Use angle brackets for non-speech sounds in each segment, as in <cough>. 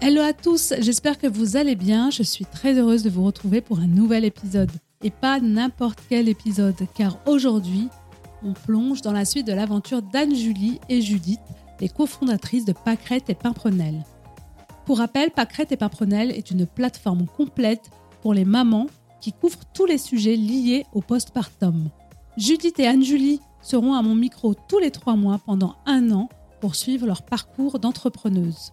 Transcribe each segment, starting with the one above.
Hello à tous, j'espère que vous allez bien. Je suis très heureuse de vous retrouver pour un nouvel épisode. Et pas n'importe quel épisode, car aujourd'hui, on plonge dans la suite de l'aventure d'Anne-Julie et Judith, les cofondatrices de Pâquerette et Pimprenel. Pour rappel, Pâquerette et Pimprenel est une plateforme complète pour les mamans qui couvre tous les sujets liés au postpartum. Judith et Anne-Julie seront à mon micro tous les trois mois pendant un an pour suivre leur parcours d'entrepreneuse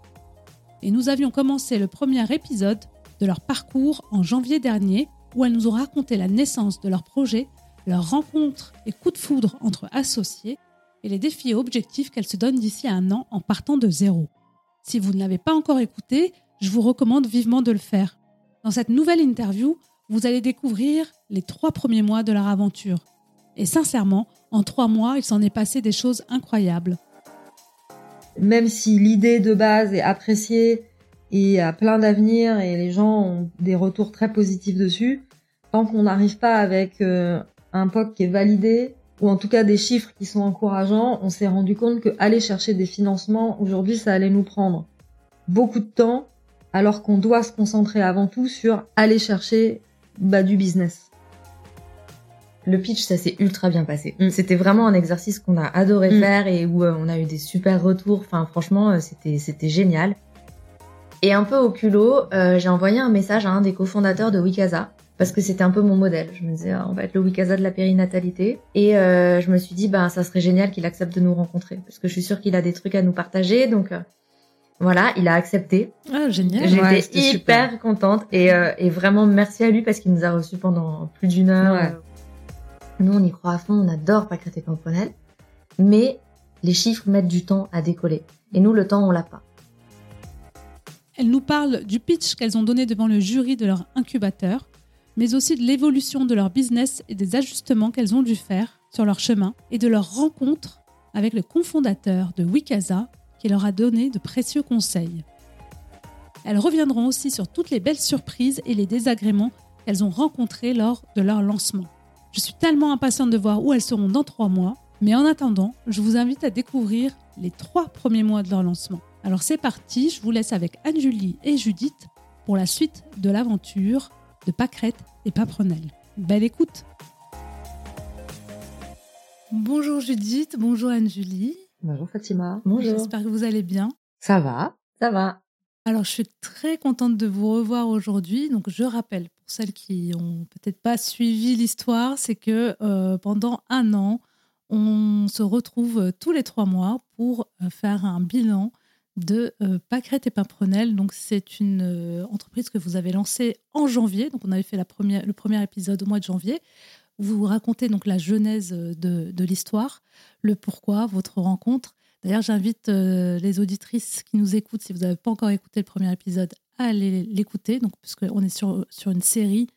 et nous avions commencé le premier épisode de leur parcours en janvier dernier où elles nous ont raconté la naissance de leur projet, leur rencontre et coup de foudre entre associés et les défis et objectifs qu'elles se donnent d'ici un an en partant de zéro. Si vous ne l'avez pas encore écouté, je vous recommande vivement de le faire. Dans cette nouvelle interview, vous allez découvrir les trois premiers mois de leur aventure. Et sincèrement, en trois mois, il s'en est passé des choses incroyables même si l'idée de base est appréciée et a plein d'avenir et les gens ont des retours très positifs dessus, tant qu'on n'arrive pas avec euh, un POC qui est validé ou en tout cas des chiffres qui sont encourageants, on s'est rendu compte que aller chercher des financements aujourd'hui, ça allait nous prendre beaucoup de temps, alors qu'on doit se concentrer avant tout sur aller chercher bah, du business. Le pitch, ça s'est ultra bien passé. Mm. C'était vraiment un exercice qu'on a adoré mm. faire et où euh, on a eu des super retours. Enfin, franchement, euh, c'était c'était génial. Et un peu au culot, euh, j'ai envoyé un message à un des cofondateurs de Wikasa parce que c'était un peu mon modèle. Je me disais, ah, on va être le Wikasa de la périnatalité. Et je me suis dit, ben ça serait génial qu'il accepte de nous rencontrer parce que je suis sûre qu'il a des trucs à nous partager. Donc voilà, il a accepté. Ah, génial. J'étais hyper contente et, et vraiment merci à lui parce qu'il nous a reçus pendant plus d'une heure. Nous, on y croit à fond, on adore Pâquerette et Pimprenel, mais les chiffres mettent du temps à décoller. Et nous, le temps, on l'a pas. Elles nous parlent du pitch qu'elles ont donné devant le jury de leur incubateur, mais aussi de l'évolution de leur business et des ajustements qu'elles ont dû faire sur leur chemin et de leur rencontre avec le cofondateur de Wikasa qui leur a donné de précieux conseils. Elles reviendront aussi sur toutes les belles surprises et les désagréments qu'elles ont rencontrés lors de leur lancement. Je suis tellement impatiente de voir où elles seront dans trois mois, mais en attendant, je vous invite à découvrir les trois premiers mois de leur lancement. Alors c'est parti, je vous laisse avec Anne-Julie et Judith pour la suite de l'aventure de Pâquerette et Paprenel. Belle écoute Bonjour Judith, bonjour Anne-Julie. Bonjour Fatima. Bonjour. J'espère que vous allez bien. Ça va, ça va. Alors, je suis très contente de vous revoir aujourd'hui. Donc, je rappelle, pour celles qui ont peut-être pas suivi l'histoire, c'est que euh, pendant un an, on se retrouve tous les trois mois pour euh, faire un bilan de euh, Pâquerette et Pimprenel. Donc, c'est une euh, entreprise que vous avez lancée en janvier. Donc, on avait fait le premier épisode au mois de janvier. Vous racontez donc la genèse de l'histoire, le pourquoi, votre rencontre D'ailleurs, j'invite euh, les auditrices qui nous écoutent, si vous n'avez pas encore écouté le premier épisode, à aller l'écouter, donc puisqu'on est sur, sur une série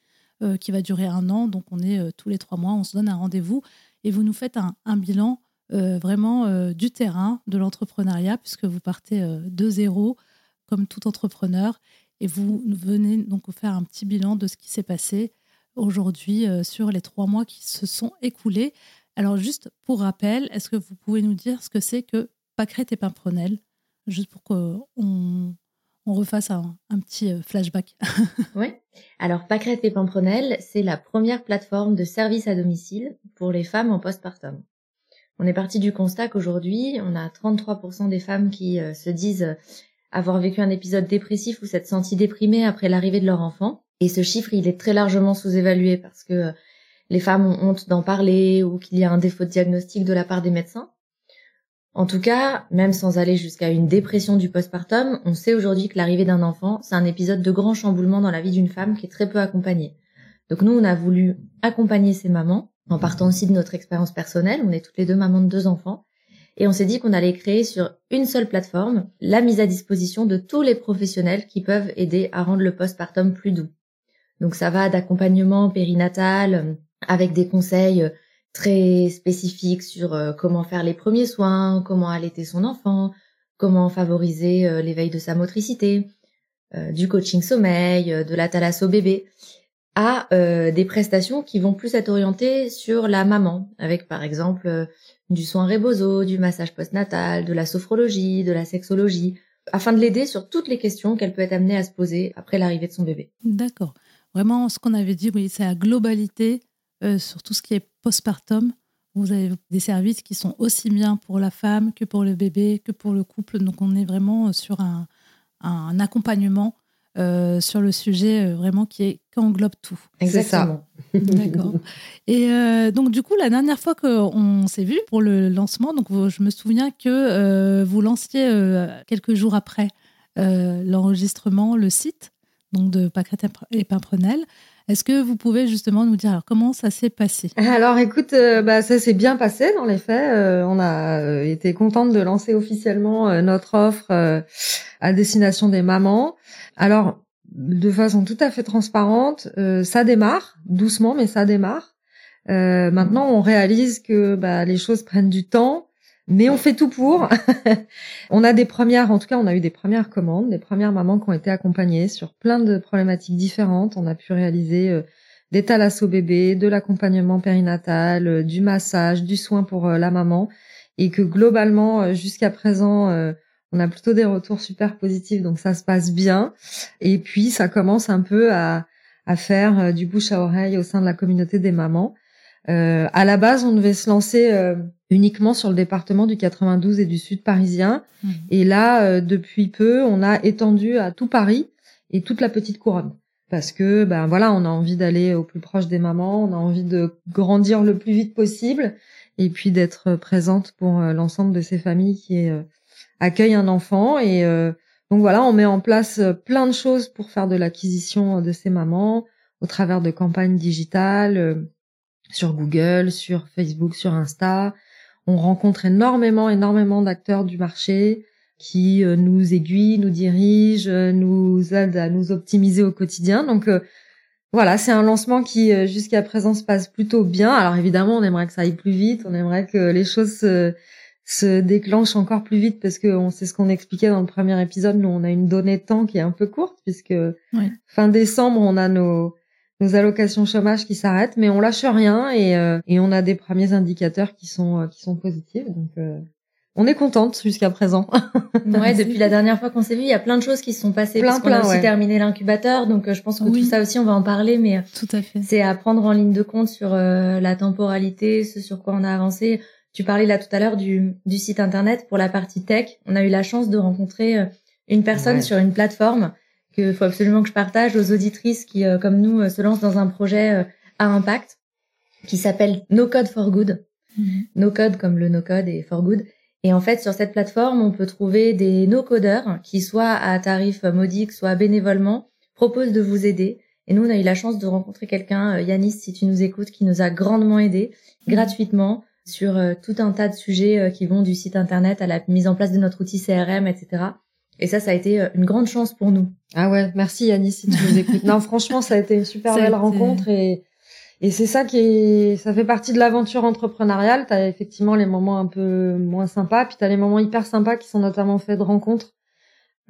euh, qui va durer un an, donc on est euh, tous les trois mois, on se donne un rendez-vous et vous nous faites un, bilan vraiment du terrain, de l'entrepreneuriat, puisque vous partez de zéro comme tout entrepreneur. Et vous venez donc faire un petit bilan de ce qui s'est passé aujourd'hui sur les trois mois qui se sont écoulés. Alors juste pour rappel, est-ce que vous pouvez nous dire ce que c'est que Pâquerette et Pimprenel, juste pour qu'on on refasse un, petit euh, flashback. <laughs> oui. Alors, Pâquerette et Pimprenel, c'est la première plateforme de service à domicile pour les femmes en postpartum. On est parti du constat qu'aujourd'hui, on a 33% des femmes qui euh, se disent avoir vécu un épisode dépressif ou s'être senties déprimées après l'arrivée de leur enfant. Et ce chiffre, il est très largement sous-évalué parce que les femmes ont honte d'en parler ou qu'il y a un défaut de diagnostic de la part des médecins. En tout cas, même sans aller jusqu'à une dépression du postpartum, on sait aujourd'hui que l'arrivée d'un enfant, c'est un épisode de grand chamboulement dans la vie d'une femme qui est très peu accompagnée. Donc nous, on a voulu accompagner ces mamans, en partant aussi de notre expérience personnelle, on est toutes les deux mamans de deux enfants, Et on s'est dit qu'on allait créer sur une seule plateforme la mise à disposition de tous les professionnels qui peuvent aider à rendre le postpartum plus doux. Donc ça va d'accompagnement périnatal avec des conseils très spécifiques sur euh, comment faire les premiers soins, comment allaiter son enfant, comment favoriser l'éveil de sa motricité, du coaching sommeil, de la thalasso bébé, à des prestations qui vont plus être orientées sur la maman, avec par exemple du soin rebozo, du massage postnatal, de la sophrologie, de la sexologie, afin de l'aider sur toutes les questions qu'elle peut être amenée à se poser après l'arrivée de son bébé. D'accord. Vraiment, ce qu'on avait dit, oui, c'est la globalité euh, sur tout ce qui est postpartum. Vous avez des services qui sont aussi bien pour la femme que pour le bébé, que pour le couple. Donc, on est vraiment sur un, un accompagnement euh, sur le sujet euh, vraiment qui, est, qui englobe tout. Exactement. D'accord. Et donc, du coup, la dernière fois qu'on s'est vu pour le lancement, donc je me souviens que vous lanciez quelques jours après l'enregistrement le site donc de Pâquerette et Pimprenel. Est-ce que vous pouvez justement nous dire alors, comment ça s'est passé? Alors écoute, euh, bah, ça s'est bien passé dans les faits. Euh, on a euh, été contente de lancer officiellement notre offre à destination des mamans. Alors de façon tout à fait transparente, ça démarre doucement, mais ça démarre. maintenant, on réalise que bah, les choses prennent du temps mais on fait tout pour. <laughs> on a des premières, en tout cas, on a eu des premières commandes, des premières mamans qui ont été accompagnées sur plein de problématiques différentes. On a pu réaliser euh, des thalassos bébés, de l'accompagnement périnatal, euh, du massage, du soin pour euh, la maman, et que globalement, jusqu'à présent, on a plutôt des retours super positifs, donc ça se passe bien. Et puis, ça commence un peu à, à faire du bouche à oreille au sein de la communauté des mamans. Euh, à la base, on devait se lancer euh, uniquement sur le département du 92 et du sud parisien. Mmh. Et là, euh, depuis peu, on a étendu à tout Paris et toute la petite couronne. Parce que, ben voilà, on a envie d'aller au plus proche des mamans, on a envie de grandir le plus vite possible, et puis d'être présente pour l'ensemble de ces familles qui accueillent un enfant. Et donc voilà, on met en place plein de choses pour faire de l'acquisition de ces mamans au travers de campagnes digitales sur Google, sur Facebook, sur Insta. On rencontre énormément, énormément d'acteurs du marché qui euh, nous aiguillent, nous dirigent, euh, nous aident à nous optimiser au quotidien. Donc euh, voilà, c'est un lancement qui jusqu'à présent se passe plutôt bien. Alors évidemment, on aimerait que ça aille plus vite, on aimerait que les choses se, se déclenchent encore plus vite parce que on sait ce qu'on expliquait dans le premier épisode. Nous, on a une donnée de temps qui est un peu courte puisque fin décembre, on a nos nos allocations chômage qui s'arrêtent, mais on lâche rien et, euh, et on a des premiers indicateurs qui sont euh, qui sont positifs. Donc euh, on est contente jusqu'à présent. ouais, <laughs> depuis la dernière fois qu'on s'est vu, il y a plein de choses qui se sont passées. Plein, plein, on a aussi terminé l'incubateur, donc je pense que tout ça aussi on va en parler, mais tout à fait. C'est à prendre en ligne de compte sur la temporalité, ce sur quoi on a avancé. Tu parlais là tout à l'heure du, du site internet pour la partie tech. On a eu la chance de rencontrer une personne sur une plateforme qu'il faut absolument que je partage aux auditrices qui, euh, comme nous, euh, se lancent dans un projet euh, à impact qui s'appelle No Code for Good. Mhm. No Code comme le no code et for good. Et en fait, sur cette plateforme, on peut trouver des no-codeurs qui, soit à tarif modique, soit bénévolement, proposent de vous aider. Et nous, on a eu la chance de rencontrer quelqu'un, Yanis, si tu nous écoutes, qui nous a grandement aidé mhm. gratuitement sur tout un tas de sujets qui vont du site internet à la mise en place de notre outil CRM, etc. Et ça, ça a été euh, une grande chance pour nous. Ah ouais, merci Yannis si tu nous écoutes. non, franchement, ça a été une super belle rencontre et et c'est ça qui est, ça fait partie de l'aventure entrepreneuriale. T'as effectivement les moments un peu moins sympas, puis t'as les moments hyper sympas qui sont notamment faits de rencontres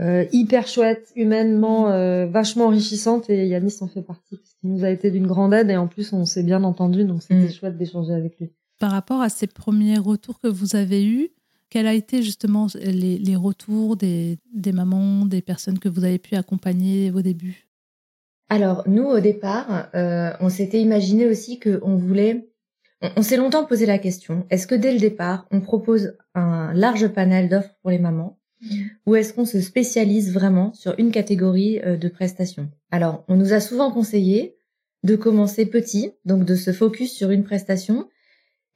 euh, hyper chouettes, humainement euh, vachement enrichissantes. Et Yanis en fait partie parce qu'il nous a été d'une grande aide et en plus on s'est bien entendu, donc c'était mm. chouette d'échanger avec lui. Par rapport à ces premiers retours que vous avez eus, quels a été justement les, retours des, mamans, des personnes que vous avez pu accompagner au début? Alors, nous, au départ, euh, on s'était imaginé aussi qu'on voulait... On, s'est longtemps posé la question, est-ce que dès le départ, on propose un large panel d'offres pour les mamans ou est-ce qu'on se spécialise vraiment sur une catégorie euh, de prestations? Alors, on nous a souvent conseillé de commencer petit, donc de se focus sur une prestation,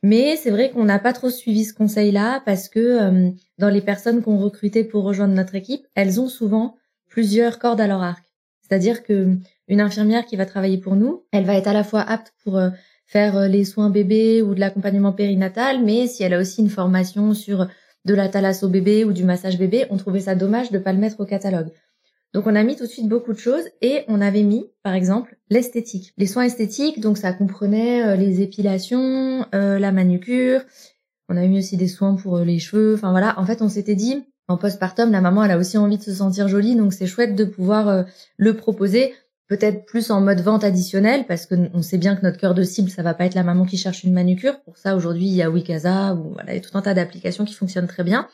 mais c'est vrai qu'on n'a pas trop suivi ce conseil-là parce que euh, dans les personnes qu'on recrutait pour rejoindre notre équipe, elles ont souvent plusieurs cordes à leur arc. C'est-à-dire que une infirmière qui va travailler pour nous, elle va être à la fois apte pour euh, faire euh, les soins bébés ou de l'accompagnement périnatal, mais si elle a aussi une formation sur de la thalasso bébé ou du massage bébé, on trouvait ça dommage de pas le mettre au catalogue. Donc on a mis tout de suite beaucoup de choses et on avait mis, par exemple, l'esthétique. Les soins esthétiques, donc ça comprenait euh, les épilations, euh, la manucure. On a mis aussi des soins pour euh, les cheveux. Enfin voilà, en fait on s'était dit, en postpartum, la maman elle a aussi envie de se sentir jolie, donc c'est chouette de pouvoir le proposer. Peut-être plus en mode vente additionnelle parce que on sait bien que notre cœur de cible ça va pas être la maman qui cherche une manucure. Pour ça aujourd'hui il y a Wikaza ou voilà il y a tout un tas d'applications qui fonctionnent très bien,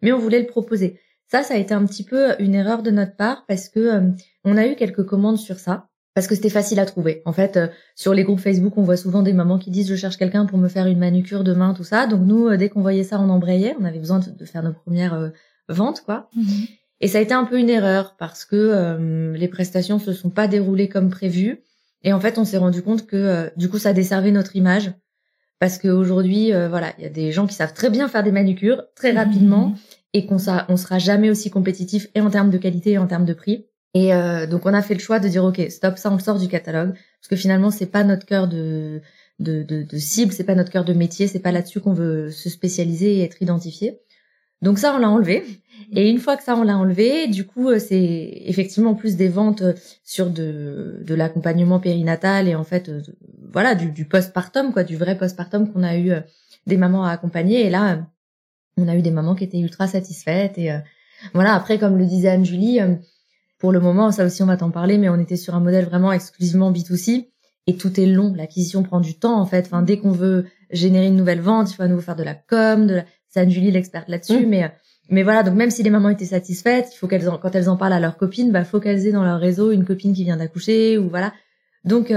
mais on voulait le proposer. Ça, ça a été un petit peu une erreur de notre part parce que euh, on a eu quelques commandes sur ça parce que c'était facile à trouver. En fait, euh, sur les groupes Facebook, on voit souvent des mamans qui disent je cherche quelqu'un pour me faire une manucure demain, tout ça. Donc nous, euh, dès qu'on voyait ça, on embrayait. On avait besoin de, faire nos premières ventes, quoi. Mhm. Et ça a été un peu une erreur parce que les prestations se sont pas déroulées comme prévu. Et en fait, on s'est rendu compte que du coup, ça desservait notre image parce qu'aujourd'hui, voilà, il y a des gens qui savent très bien faire des manucures très rapidement. Mhm et qu'on on sera jamais aussi compétitif et en termes de qualité et en termes de prix. Et euh, donc on a fait le choix de dire ok stop ça on le sort du catalogue parce que finalement c'est pas notre cœur de de, de, de cible, c'est pas notre cœur de métier, c'est pas là-dessus qu'on veut se spécialiser et être identifié. Donc ça on l'a enlevé et une fois que ça on l'a enlevé, du coup euh, c'est effectivement plus des ventes sur de de l'accompagnement périnatal et en fait euh, voilà du, du postpartum quoi, du vrai postpartum qu'on a eu des mamans à accompagner et là on a eu des mamans qui étaient ultra satisfaites et euh, voilà. Après, comme le disait Anne-Julie, euh, pour le moment, ça aussi on va t'en parler, mais on était sur un modèle vraiment exclusivement B2C et tout est long. L'acquisition prend du temps en fait. Enfin, dès qu'on veut générer une nouvelle vente, il faut à nouveau faire de la com, de la... c'est Anne-Julie l'experte là-dessus, mmh. mais euh, mais voilà. Donc même si les mamans étaient satisfaites, il faut qu'elles quand elles en parlent à leurs copines, bah faut qu'elles aient dans leur réseau une copine qui vient d'accoucher ou voilà. Donc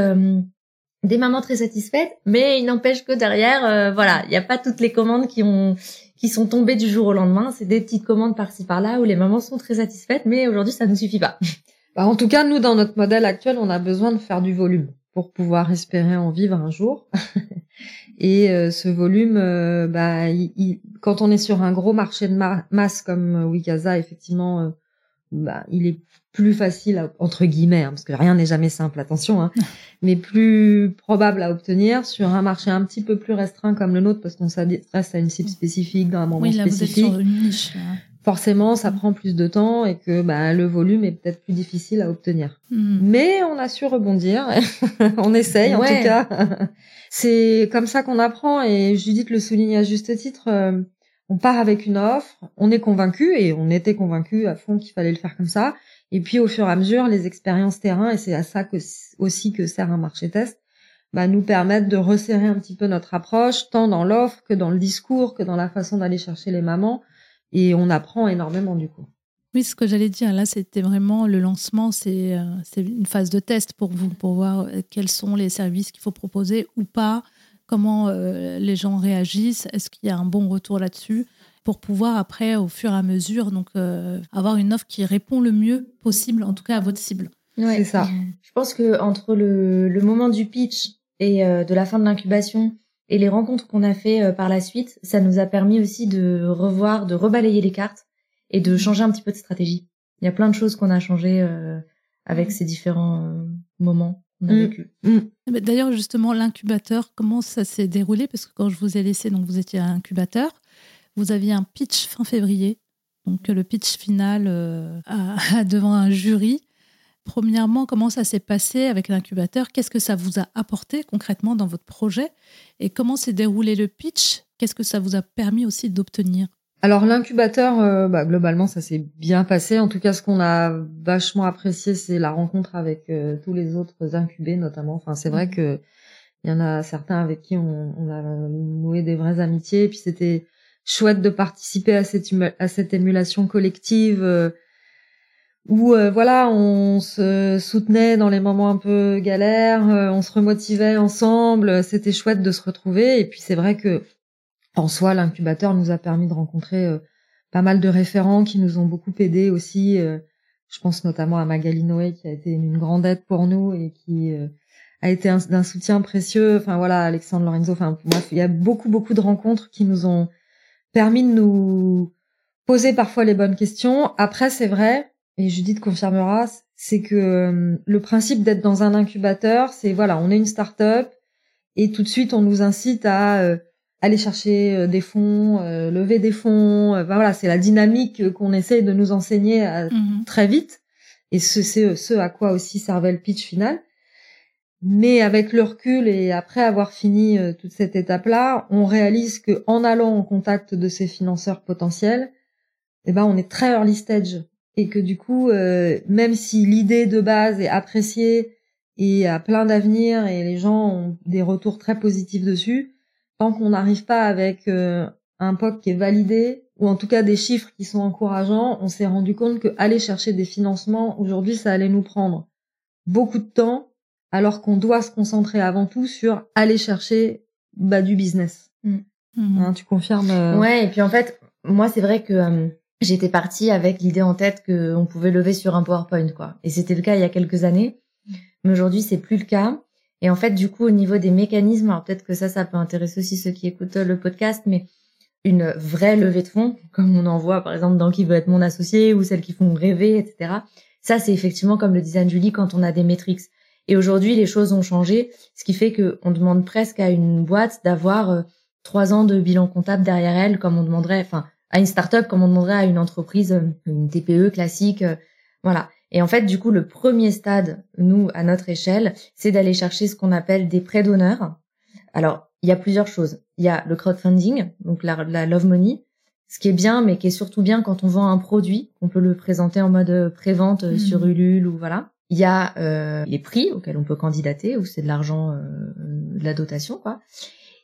des mamans très satisfaites, mais il n'empêche que derrière, voilà, il n'y a pas toutes les commandes qui ont qui sont tombées du jour au lendemain. C'est des petites commandes par-ci par-là où les mamans sont très satisfaites, mais aujourd'hui ça ne suffit pas. <laughs> Bah, en tout cas, nous dans notre modèle actuel, on a besoin de faire du volume pour pouvoir espérer en vivre un jour. <laughs> Et euh, ce volume, euh, bah, quand on est sur un gros marché de masse comme Wikaza, effectivement, euh, bah, il est plus facile entre guillemets, hein, parce que rien n'est jamais simple, attention, hein, <laughs> mais plus probable à obtenir sur un marché un petit peu plus restreint comme le nôtre, parce qu'on s'adresse à une cible spécifique dans un moment oui, là, spécifique. Vous êtes sur une niche. Forcément, ça prend plus de temps et que bah, le volume est peut-être plus difficile à obtenir. Hmm. Mais on a su rebondir. <laughs> on essaye en tout cas. <laughs> C'est comme ça qu'on apprend et Judith le souligne à juste titre. Euh, on part avec une offre, on est convaincu et on était convaincu à fond qu'il fallait le faire comme ça. Et puis au fur et à mesure, les expériences terrain, et c'est à ça aussi que sert un marché test, bah, nous permettent de resserrer un petit peu notre approche, tant dans l'offre que dans le discours, que dans la façon d'aller chercher les mamans. Et on apprend énormément du coup. Oui, ce que j'allais dire, là, c'était vraiment le lancement, c'est euh, une phase de test pour vous, pour voir quels sont les services qu'il faut proposer ou pas, comment euh, les gens réagissent, est-ce qu'il y a un bon retour là-dessus pour pouvoir après, au fur et à mesure, donc euh, avoir une offre qui répond le mieux possible, en tout cas à votre cible? Ouais, c'est ça. Je pense que entre le, le moment du pitch et euh, de la fin de l'incubation et les rencontres qu'on a fait euh, par la suite, ça nous a permis aussi de revoir, de rebalayer les cartes et de changer un petit peu de stratégie. Il y a plein de choses qu'on a changé avec ces différents moments qu'on a mm. vécu. Mm. D'ailleurs, justement, l'incubateur, comment ça s'est déroulé? Parce que quand je vous ai laissé, donc vous étiez un incubateur. Vous aviez un pitch fin février, donc le pitch final euh, <laughs> devant un jury. Premièrement, comment ça s'est passé avec l'incubateur? Qu'est-ce que ça vous a apporté concrètement dans votre projet? Et comment s'est déroulé le pitch? Qu'est-ce que ça vous a permis aussi d'obtenir? Alors l'incubateur, euh, bah, globalement, ça s'est bien passé. En tout cas, ce qu'on a vachement apprécié, c'est la rencontre avec euh, tous les autres incubés, notamment. Enfin, c'est vrai mmh. que il y en a certains avec qui on, on, a noué des vraies amitiés. Et puis c'était chouette de participer à cette, à cette émulation collective euh, où euh, voilà on se soutenait dans les moments un peu galères, euh, on se remotivait ensemble, c'était chouette de se retrouver et puis c'est vrai que en soi l'incubateur nous a permis de rencontrer pas mal de référents qui nous ont beaucoup aidés aussi. je pense notamment à Magali Noé qui a été une grande aide pour nous et qui a été d'un soutien précieux. Enfin voilà, Alexandre Lorenzo. Enfin il y a beaucoup beaucoup de rencontres qui nous ont permis de nous poser parfois les bonnes questions. Après, c'est vrai, et Judith confirmera, c'est que euh, le principe d'être dans un incubateur, c'est voilà, on est une start-up et tout de suite on nous incite à euh, aller chercher des fonds, lever des fonds. voilà, c'est la dynamique qu'on essaye de nous enseigner mmh très vite. Et c'est ce à quoi aussi servait le pitch final. Mais avec le recul et après avoir fini euh, toute cette étape-là, on réalise que en allant en contact de ces financeurs potentiels, eh ben on est très early stage et que du coup, euh, même si l'idée de base est appréciée et a plein d'avenir et les gens ont des retours très positifs dessus, tant qu'on n'arrive pas avec euh, un POC qui est validé ou en tout cas des chiffres qui sont encourageants, on s'est rendu compte que aller chercher des financements aujourd'hui, ça allait nous prendre beaucoup de temps alors qu'on doit se concentrer avant tout sur aller chercher bah, du business. Mm. Mm. Hein, tu confirmes euh, Ouais, et puis en fait, moi c'est vrai que euh, j'étais partie avec l'idée en tête qu'on pouvait lever sur un PowerPoint, quoi. Et c'était le cas il y a quelques années, mais aujourd'hui c'est plus le cas. Et en fait, du coup, au niveau des mécanismes, alors peut-être que ça, ça peut intéresser aussi ceux qui écoutent le podcast, mais une vraie levée de fonds, <laughs> comme on en voit par exemple dans qui veut être mon associé ou celles qui font rêver, etc. Ça, c'est effectivement comme le design Julie quand on a des métriques. Et aujourd'hui, les choses ont changé, ce qui fait qu'on demande presque à une boîte d'avoir euh, trois ans de bilan comptable derrière elle, comme on demanderait, enfin, à une start-up, comme on demanderait à une entreprise, euh, une TPE classique, euh, voilà. Et en fait, du coup, le premier stade, nous, à notre échelle, c'est d'aller chercher ce qu'on appelle des prêts d'honneur. Alors, il y a plusieurs choses. Il y a le crowdfunding, donc la, la love money, ce qui est bien, mais qui est surtout bien quand on vend un produit, qu'on peut le présenter en mode pré-vente mmh. sur Ulule ou voilà. Il y a euh, les prix auxquels on peut candidater, ou c'est de l'argent, euh, de la dotation, quoi.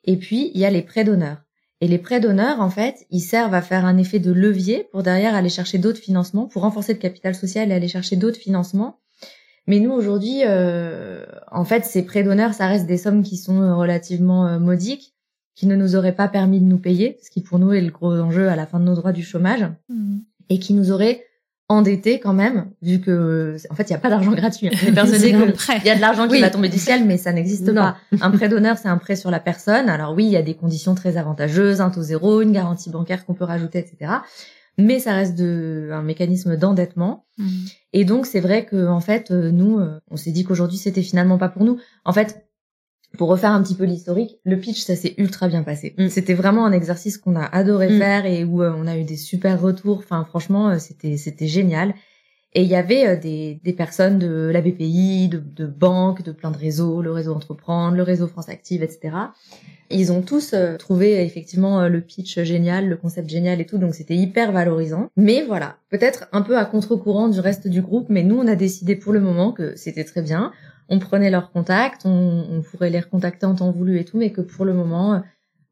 Et puis, il y a les prêts d'honneur. Et les prêts d'honneur, en fait, ils servent à faire un effet de levier pour derrière aller chercher d'autres financements, pour renforcer le capital social et aller chercher d'autres financements. Mais nous, aujourd'hui, euh, en fait, ces prêts d'honneur, ça reste des sommes qui sont relativement modiques, qui ne nous auraient pas permis de nous payer, ce qui pour nous est le gros enjeu à la fin de nos droits du chômage, mmh. et qui nous auraient endetté quand même, vu que en fait il y a pas d'argent gratuit. Hein. <laughs> Il y a de l'argent qui va tomber du ciel, mais ça n'existe pas. Un prêt d'honneur, c'est un prêt sur la personne. Alors oui, il y a des conditions très avantageuses, un taux zéro, une garantie bancaire qu'on peut rajouter, etc. Mais ça reste de, un mécanisme d'endettement. Mmh. Et donc c'est vrai que en fait nous, euh, on s'est dit qu'aujourd'hui c'était finalement pas pour nous. En fait, pour refaire un petit peu l'historique, le pitch, ça s'est ultra bien passé. Mm. C'était vraiment un exercice qu'on a adoré mm. faire et où euh, on a eu des super retours. Enfin, franchement, euh, c'était c'était génial. Et il y avait euh, des, des personnes de la BPI, de, de banques, de plein de réseaux, le réseau Entreprendre, le réseau France Active, etc. Ils ont tous trouvé effectivement le pitch génial, le concept génial et tout, donc c'était hyper valorisant. Mais voilà, peut-être un peu à contre-courant du reste du groupe, mais nous on a décidé pour le moment que c'était très bien on prenait leurs contacts, on, pourrait les recontacter en temps voulu et tout, mais que pour le moment, euh,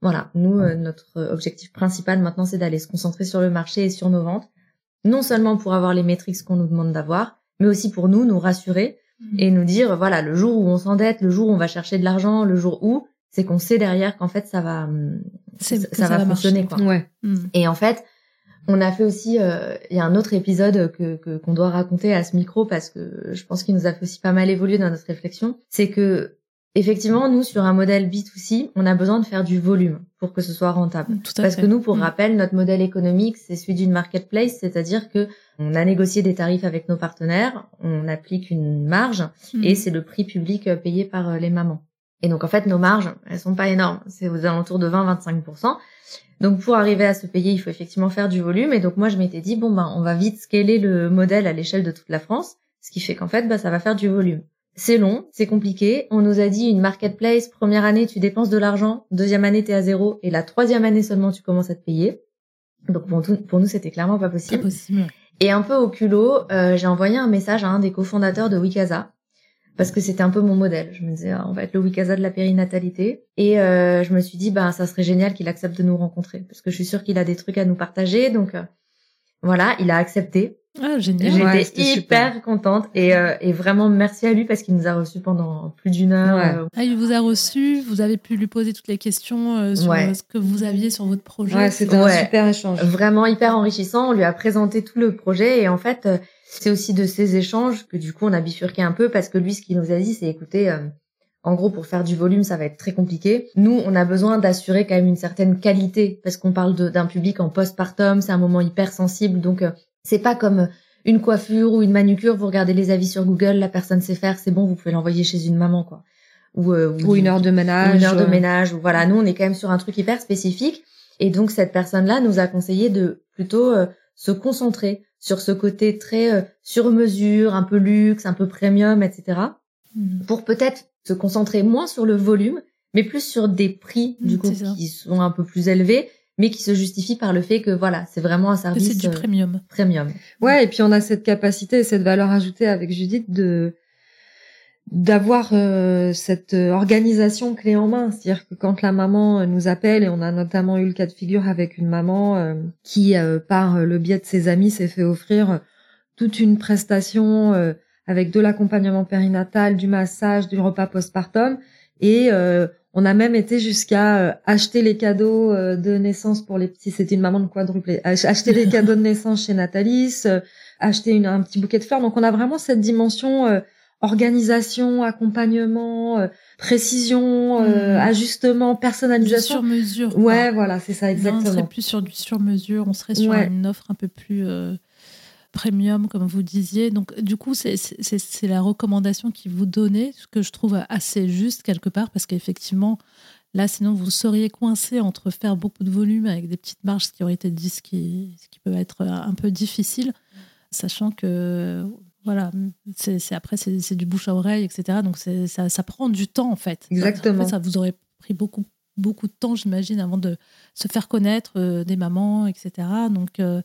voilà, nous, euh, notre objectif principal maintenant, c'est d'aller se concentrer sur le marché et sur nos ventes, non seulement pour avoir les métriques qu'on nous demande d'avoir, mais aussi pour nous, nous rassurer mmh. et nous dire, voilà, le jour où on s'endette, le jour où on va chercher de l'argent, le jour où, c'est qu'on sait derrière qu'en fait, ça va, hum, ça, va, fonctionner, quoi. Ouais. Mmh. Et en fait, on a fait aussi, euh, il y a un autre épisode que qu'on doit raconter à ce micro parce que je pense qu'il nous a fait aussi pas mal évoluer dans notre réflexion. C'est que effectivement, nous sur un modèle B2C, on a besoin de faire du volume pour que ce soit rentable. parce que nous, pour mm. rappel, notre modèle économique, c'est celui d'une marketplace, c'est-à-dire que on a négocié des tarifs avec nos partenaires, on applique une marge mm. et c'est le prix public euh, payé par euh, les mamans. Et donc en fait, nos marges, elles sont pas énormes, c'est aux alentours de 20-25%. Donc pour arriver à se payer, il faut effectivement faire du volume. Et donc moi je m'étais dit bon ben on va vite scaler le modèle à l'échelle de toute la France, ce qui fait qu'en fait bah ça va faire du volume. C'est long, c'est compliqué. On nous a dit une marketplace, première année tu dépenses de l'argent, deuxième année t'es à zéro, et la troisième année seulement tu commences à te payer. Donc pour, pour nous c'était clairement pas possible. possible. Et un peu au culot, euh, j'ai envoyé un message à un des cofondateurs de Wikasa parce que c'était un peu mon modèle. Je me disais, on va être le Wikasa de la périnatalité. Et euh, je me suis dit, bah, ça serait génial qu'il accepte de nous rencontrer, parce que je suis sûre qu'il a des trucs à nous partager. Donc euh, voilà, il a accepté. Ah, génial. J'étais hyper contente et, euh, et vraiment merci à lui parce qu'il nous a reçus pendant plus d'une heure. Ah, il vous a reçu, vous avez pu lui poser toutes les questions sur ce que vous aviez sur votre projet. Ouais, c'était un super échange. Vraiment hyper enrichissant. On lui a présenté tout le projet et en fait, c'est aussi de ces échanges que du coup on a bifurqué un peu parce que lui ce qu'il nous a dit c'est écoutez euh, en gros pour faire du volume ça va être très compliqué. Nous on a besoin d'assurer quand même une certaine qualité parce qu'on parle d'un public en postpartum, c'est un moment hyper sensible donc euh, c'est pas comme une coiffure ou une manucure, vous regardez les avis sur Google, la personne sait faire, c'est bon, vous pouvez l'envoyer chez une maman quoi. ou, ou, une heure de ménage. une heure de ménage. Ou voilà, nous on est quand même sur un truc hyper spécifique. Et donc cette personne-là nous a conseillé de plutôt se concentrer sur ce côté très sur mesure, un peu luxe, un peu premium, etc. Mmh. Pour peut-être se concentrer moins sur le volume, mais plus sur des prix du mmh, coup qui sont un peu plus élevés mais qui se justifient par le fait que voilà, c'est vraiment un service c'est du premium. premium. Ouais, et puis on a cette capacité et cette valeur ajoutée avec Judith de d'avoir euh, cette organisation clé en main, c'est-à-dire que quand la maman nous appelle et on a notamment eu le cas de figure avec une maman euh, qui par le biais de ses amis s'est fait offrir toute une prestation avec de l'accompagnement périnatal, du massage, du repas postpartum. Et euh, on a même été jusqu'à euh, acheter les cadeaux euh, de naissance pour les petits. C'était une maman de quadruplé. Acheter les <laughs> cadeaux de naissance chez Nathalie, acheter une, un petit bouquet de fleurs. Donc on a vraiment cette dimension organisation, accompagnement, précision, mmh. ajustement, personnalisation. sur mesure. Ouais, voilà, c'est ça exactement. on serait plus sur du sur mesure. On serait sur une offre un peu plus premium, comme vous disiez. Donc, du coup, c'est la recommandation qui vous donnait, ce que je trouve assez juste quelque part, parce qu'effectivement, là, sinon, vous seriez coincé entre faire beaucoup de volume avec des petites marges, ce qui aurait été dit, ce qui, ce qui peut être un peu difficile, sachant que, voilà, c'est après, c'est du bouche à oreille, etc. Donc, ça, ça prend du temps, en fait. Exactement. ça vous aurait pris beaucoup beaucoup de temps, j'imagine, avant de se faire connaître euh, des mamans, etc. Donc, euh,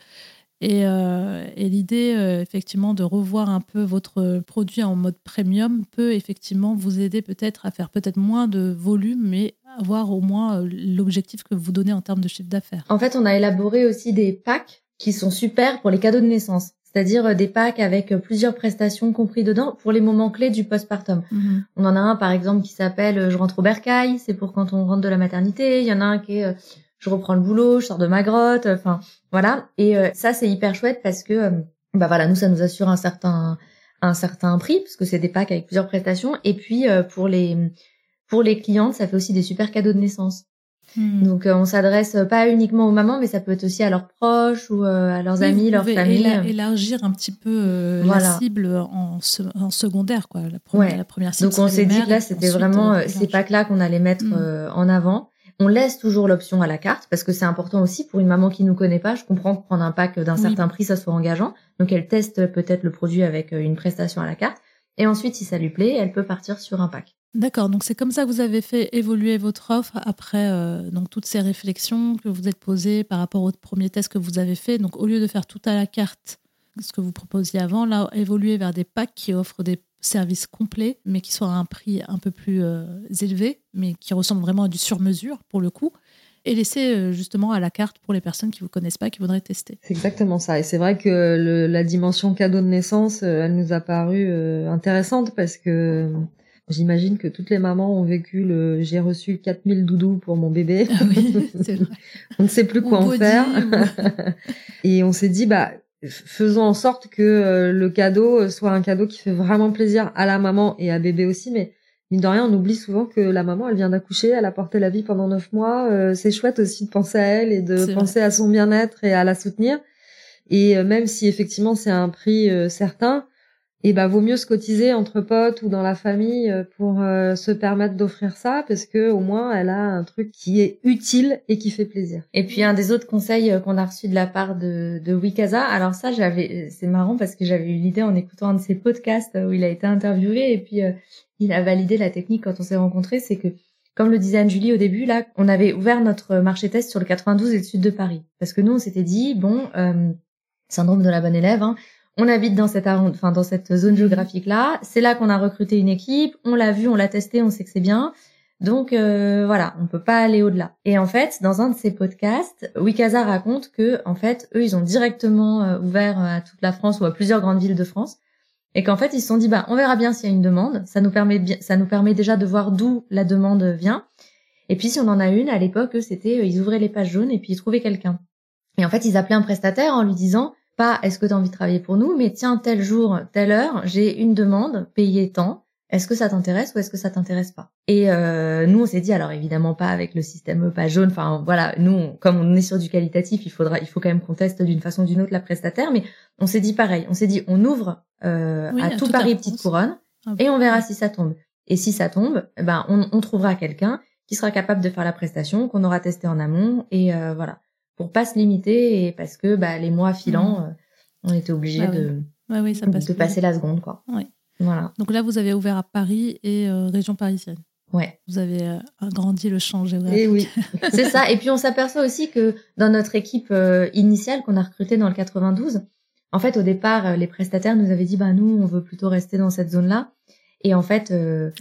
euh, et, l'idée, euh, effectivement, de revoir un peu votre produit en mode premium peut effectivement vous aider peut-être à faire peut-être moins de volume, mais avoir au moins euh, l'objectif que vous donnez en termes de chiffre d'affaires. En fait, on a élaboré aussi des packs qui sont super pour les cadeaux de naissance. C'est-à-dire des packs avec plusieurs prestations compris dedans pour les moments clés du postpartum. Mhm. On en a un par exemple qui s'appelle Je rentre au bercail, c'est pour quand on rentre de la maternité. Il y en a un qui est je reprends le boulot, je sors de ma grotte, enfin voilà. Et euh, ça c'est hyper chouette parce que euh, bah voilà, nous ça nous assure un certain un certain prix parce que c'est des packs avec plusieurs prestations. Et puis euh, pour les pour les clientes, ça fait aussi des super cadeaux de naissance. Hmm. Donc on s'adresse pas uniquement aux mamans, mais ça peut être aussi à leurs proches ou à leurs amis, leurs familles. élargir un petit peu la cible en, en, secondaire, quoi. La première, la première cible. Donc on s'est dit que là, c'était vraiment ces packs-là qu'on allait mettre hmm. en avant. On laisse toujours l'option à la carte parce que c'est important aussi pour une maman qui nous connaît pas. Je comprends que prendre un pack d'un certain prix, ça soit engageant. Donc elle teste peut-être le produit avec euh, une prestation à la carte. Et ensuite, si ça lui plaît, elle peut partir sur un pack. D'accord, donc c'est comme ça que vous avez fait évoluer votre offre après euh, donc toutes ces réflexions que vous êtes posées par rapport au premier test que vous avez fait. Donc au lieu de faire tout à la carte, ce que vous proposiez avant, là, évoluer vers des packs qui offrent des service complet, mais qui soit à un prix un peu plus euh, élevé, mais qui ressemble vraiment à du sur-mesure pour le coup, et laisser euh, justement à la carte pour les personnes qui vous connaissent pas, qui voudraient tester. C'est exactement ça. Et c'est vrai que la dimension cadeau de naissance, euh, elle nous a paru intéressante parce que J'imagine que toutes les mamans ont vécu le j'ai reçu 4000 doudous pour mon bébé. Ah oui, c'est vrai. <laughs> on ne sait plus quoi en faire. <laughs> et on s'est dit bah faisons en sorte que euh, le cadeau soit un cadeau qui fait vraiment plaisir à la maman et à bébé aussi. Mais mine de rien, on oublie souvent que la maman, elle vient d'accoucher, elle a porté la vie pendant neuf mois. Euh, c'est chouette aussi de penser à elle et de penser à son bien-être et à la soutenir. Et euh, même si effectivement c'est un prix certain, et bah vaut mieux se cotiser entre potes ou dans la famille euh, pour euh, se permettre d'offrir ça parce que au moins elle a un truc qui est utile et qui fait plaisir. Et puis un des autres conseils euh, qu'on a reçu de la part de, de Wikaza, alors ça j'avais c'est marrant parce que j'avais eu l'idée en écoutant un de ses podcasts où il a été interviewé et puis il a validé la technique quand on s'est rencontrés, c'est que comme le disait Anne-Julie au début, là, on avait ouvert notre marché test sur le 92 et le sud de Paris. Parce que nous, on s'était dit, bon, syndrome de la bonne élève, hein, on habite dans cette, zone géographique-là. C'est là, qu'on a recruté une équipe. On l'a vu, on l'a testé, on sait que c'est bien. Donc euh, voilà, on peut pas aller au-delà. Et en fait, dans un de ces podcasts, Wikaza raconte que en fait, eux, ils ont directement euh, ouvert à toute la France ou à plusieurs grandes villes de France, et qu'en fait, ils se sont dit bah on verra bien s'il y a une demande. Ça nous permet ça nous permet déjà de voir d'où la demande vient. Et puis si on en a une, à l'époque, c'était euh, ils ouvraient les pages jaunes et puis ils trouvaient quelqu'un. Et en fait, ils appelaient un prestataire en lui disant pas est-ce que tu as envie de travailler pour nous, mais tiens, tel jour, telle heure, j'ai une demande, payée tant. Est-ce que ça t'intéresse ou est-ce que ça t'intéresse pas? Et euh, nous, on s'est dit, alors évidemment pas avec le système pas jaune. Enfin voilà, nous, comme on est sur du qualitatif, il faudra, il faut quand même qu'on teste d'une façon ou d'une autre la prestataire. Mais on s'est dit pareil. On s'est dit, on ouvre euh, à, tout Paris petite couronne ah et on verra si ça tombe. Et si ça tombe, eh ben on, on trouvera quelqu'un qui sera capable de faire la prestation, qu'on aura testé en amont, et euh, voilà, pour pas se limiter et parce que bah, les mois filants, mmh. euh, on était obligé bah de, oui. ça passe de passer la seconde, quoi. Ouais. Voilà. Donc là, vous avez ouvert à Paris et région parisienne. Ouais. Vous avez euh, agrandi le champ géographique. Et oui, <laughs> c'est ça. Et puis on s'aperçoit aussi que dans notre équipe euh, initiale qu'on a recrutée dans le 92, en fait au départ euh, les prestataires nous avaient dit bah nous on veut plutôt rester dans cette zone-là. Et en fait,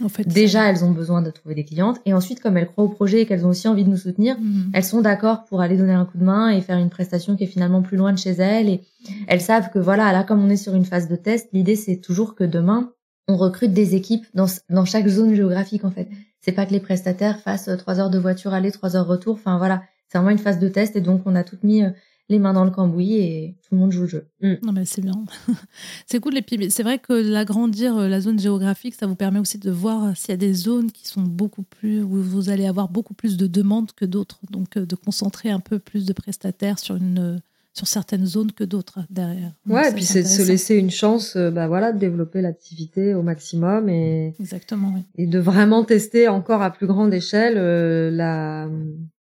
en fait déjà elles ont besoin de trouver des clientes et ensuite comme elles croient au projet et qu'elles ont aussi envie de nous soutenir, mhm. elles sont d'accord pour aller donner un coup de main et faire une prestation qui est finalement plus loin de chez elles et elles savent que voilà là comme on est sur une phase de test, l'idée c'est toujours que demain on recrute des équipes dans, dans chaque zone géographique en fait. C'est pas que les prestataires fassent euh, trois heures de voiture aller, trois heures retour. Enfin voilà, c'est vraiment une phase de test et donc on a toutes mis euh, les mains dans le cambouis et tout le monde joue le jeu. Mm. Non mais c'est bien, <laughs> c'est cool. Et puis c'est vrai que l'agrandir euh, la zone géographique, ça vous permet aussi de voir s'il y a des zones qui sont beaucoup plus où vous allez avoir beaucoup plus de demandes que d'autres. Donc de concentrer un peu plus de prestataires sur une sur certaines zones que d'autres derrière. ouais, et puis c'est de se laisser une chance, euh, bah voilà, de développer l'activité au maximum et exactement, oui. et de vraiment tester encore à plus grande échelle euh, la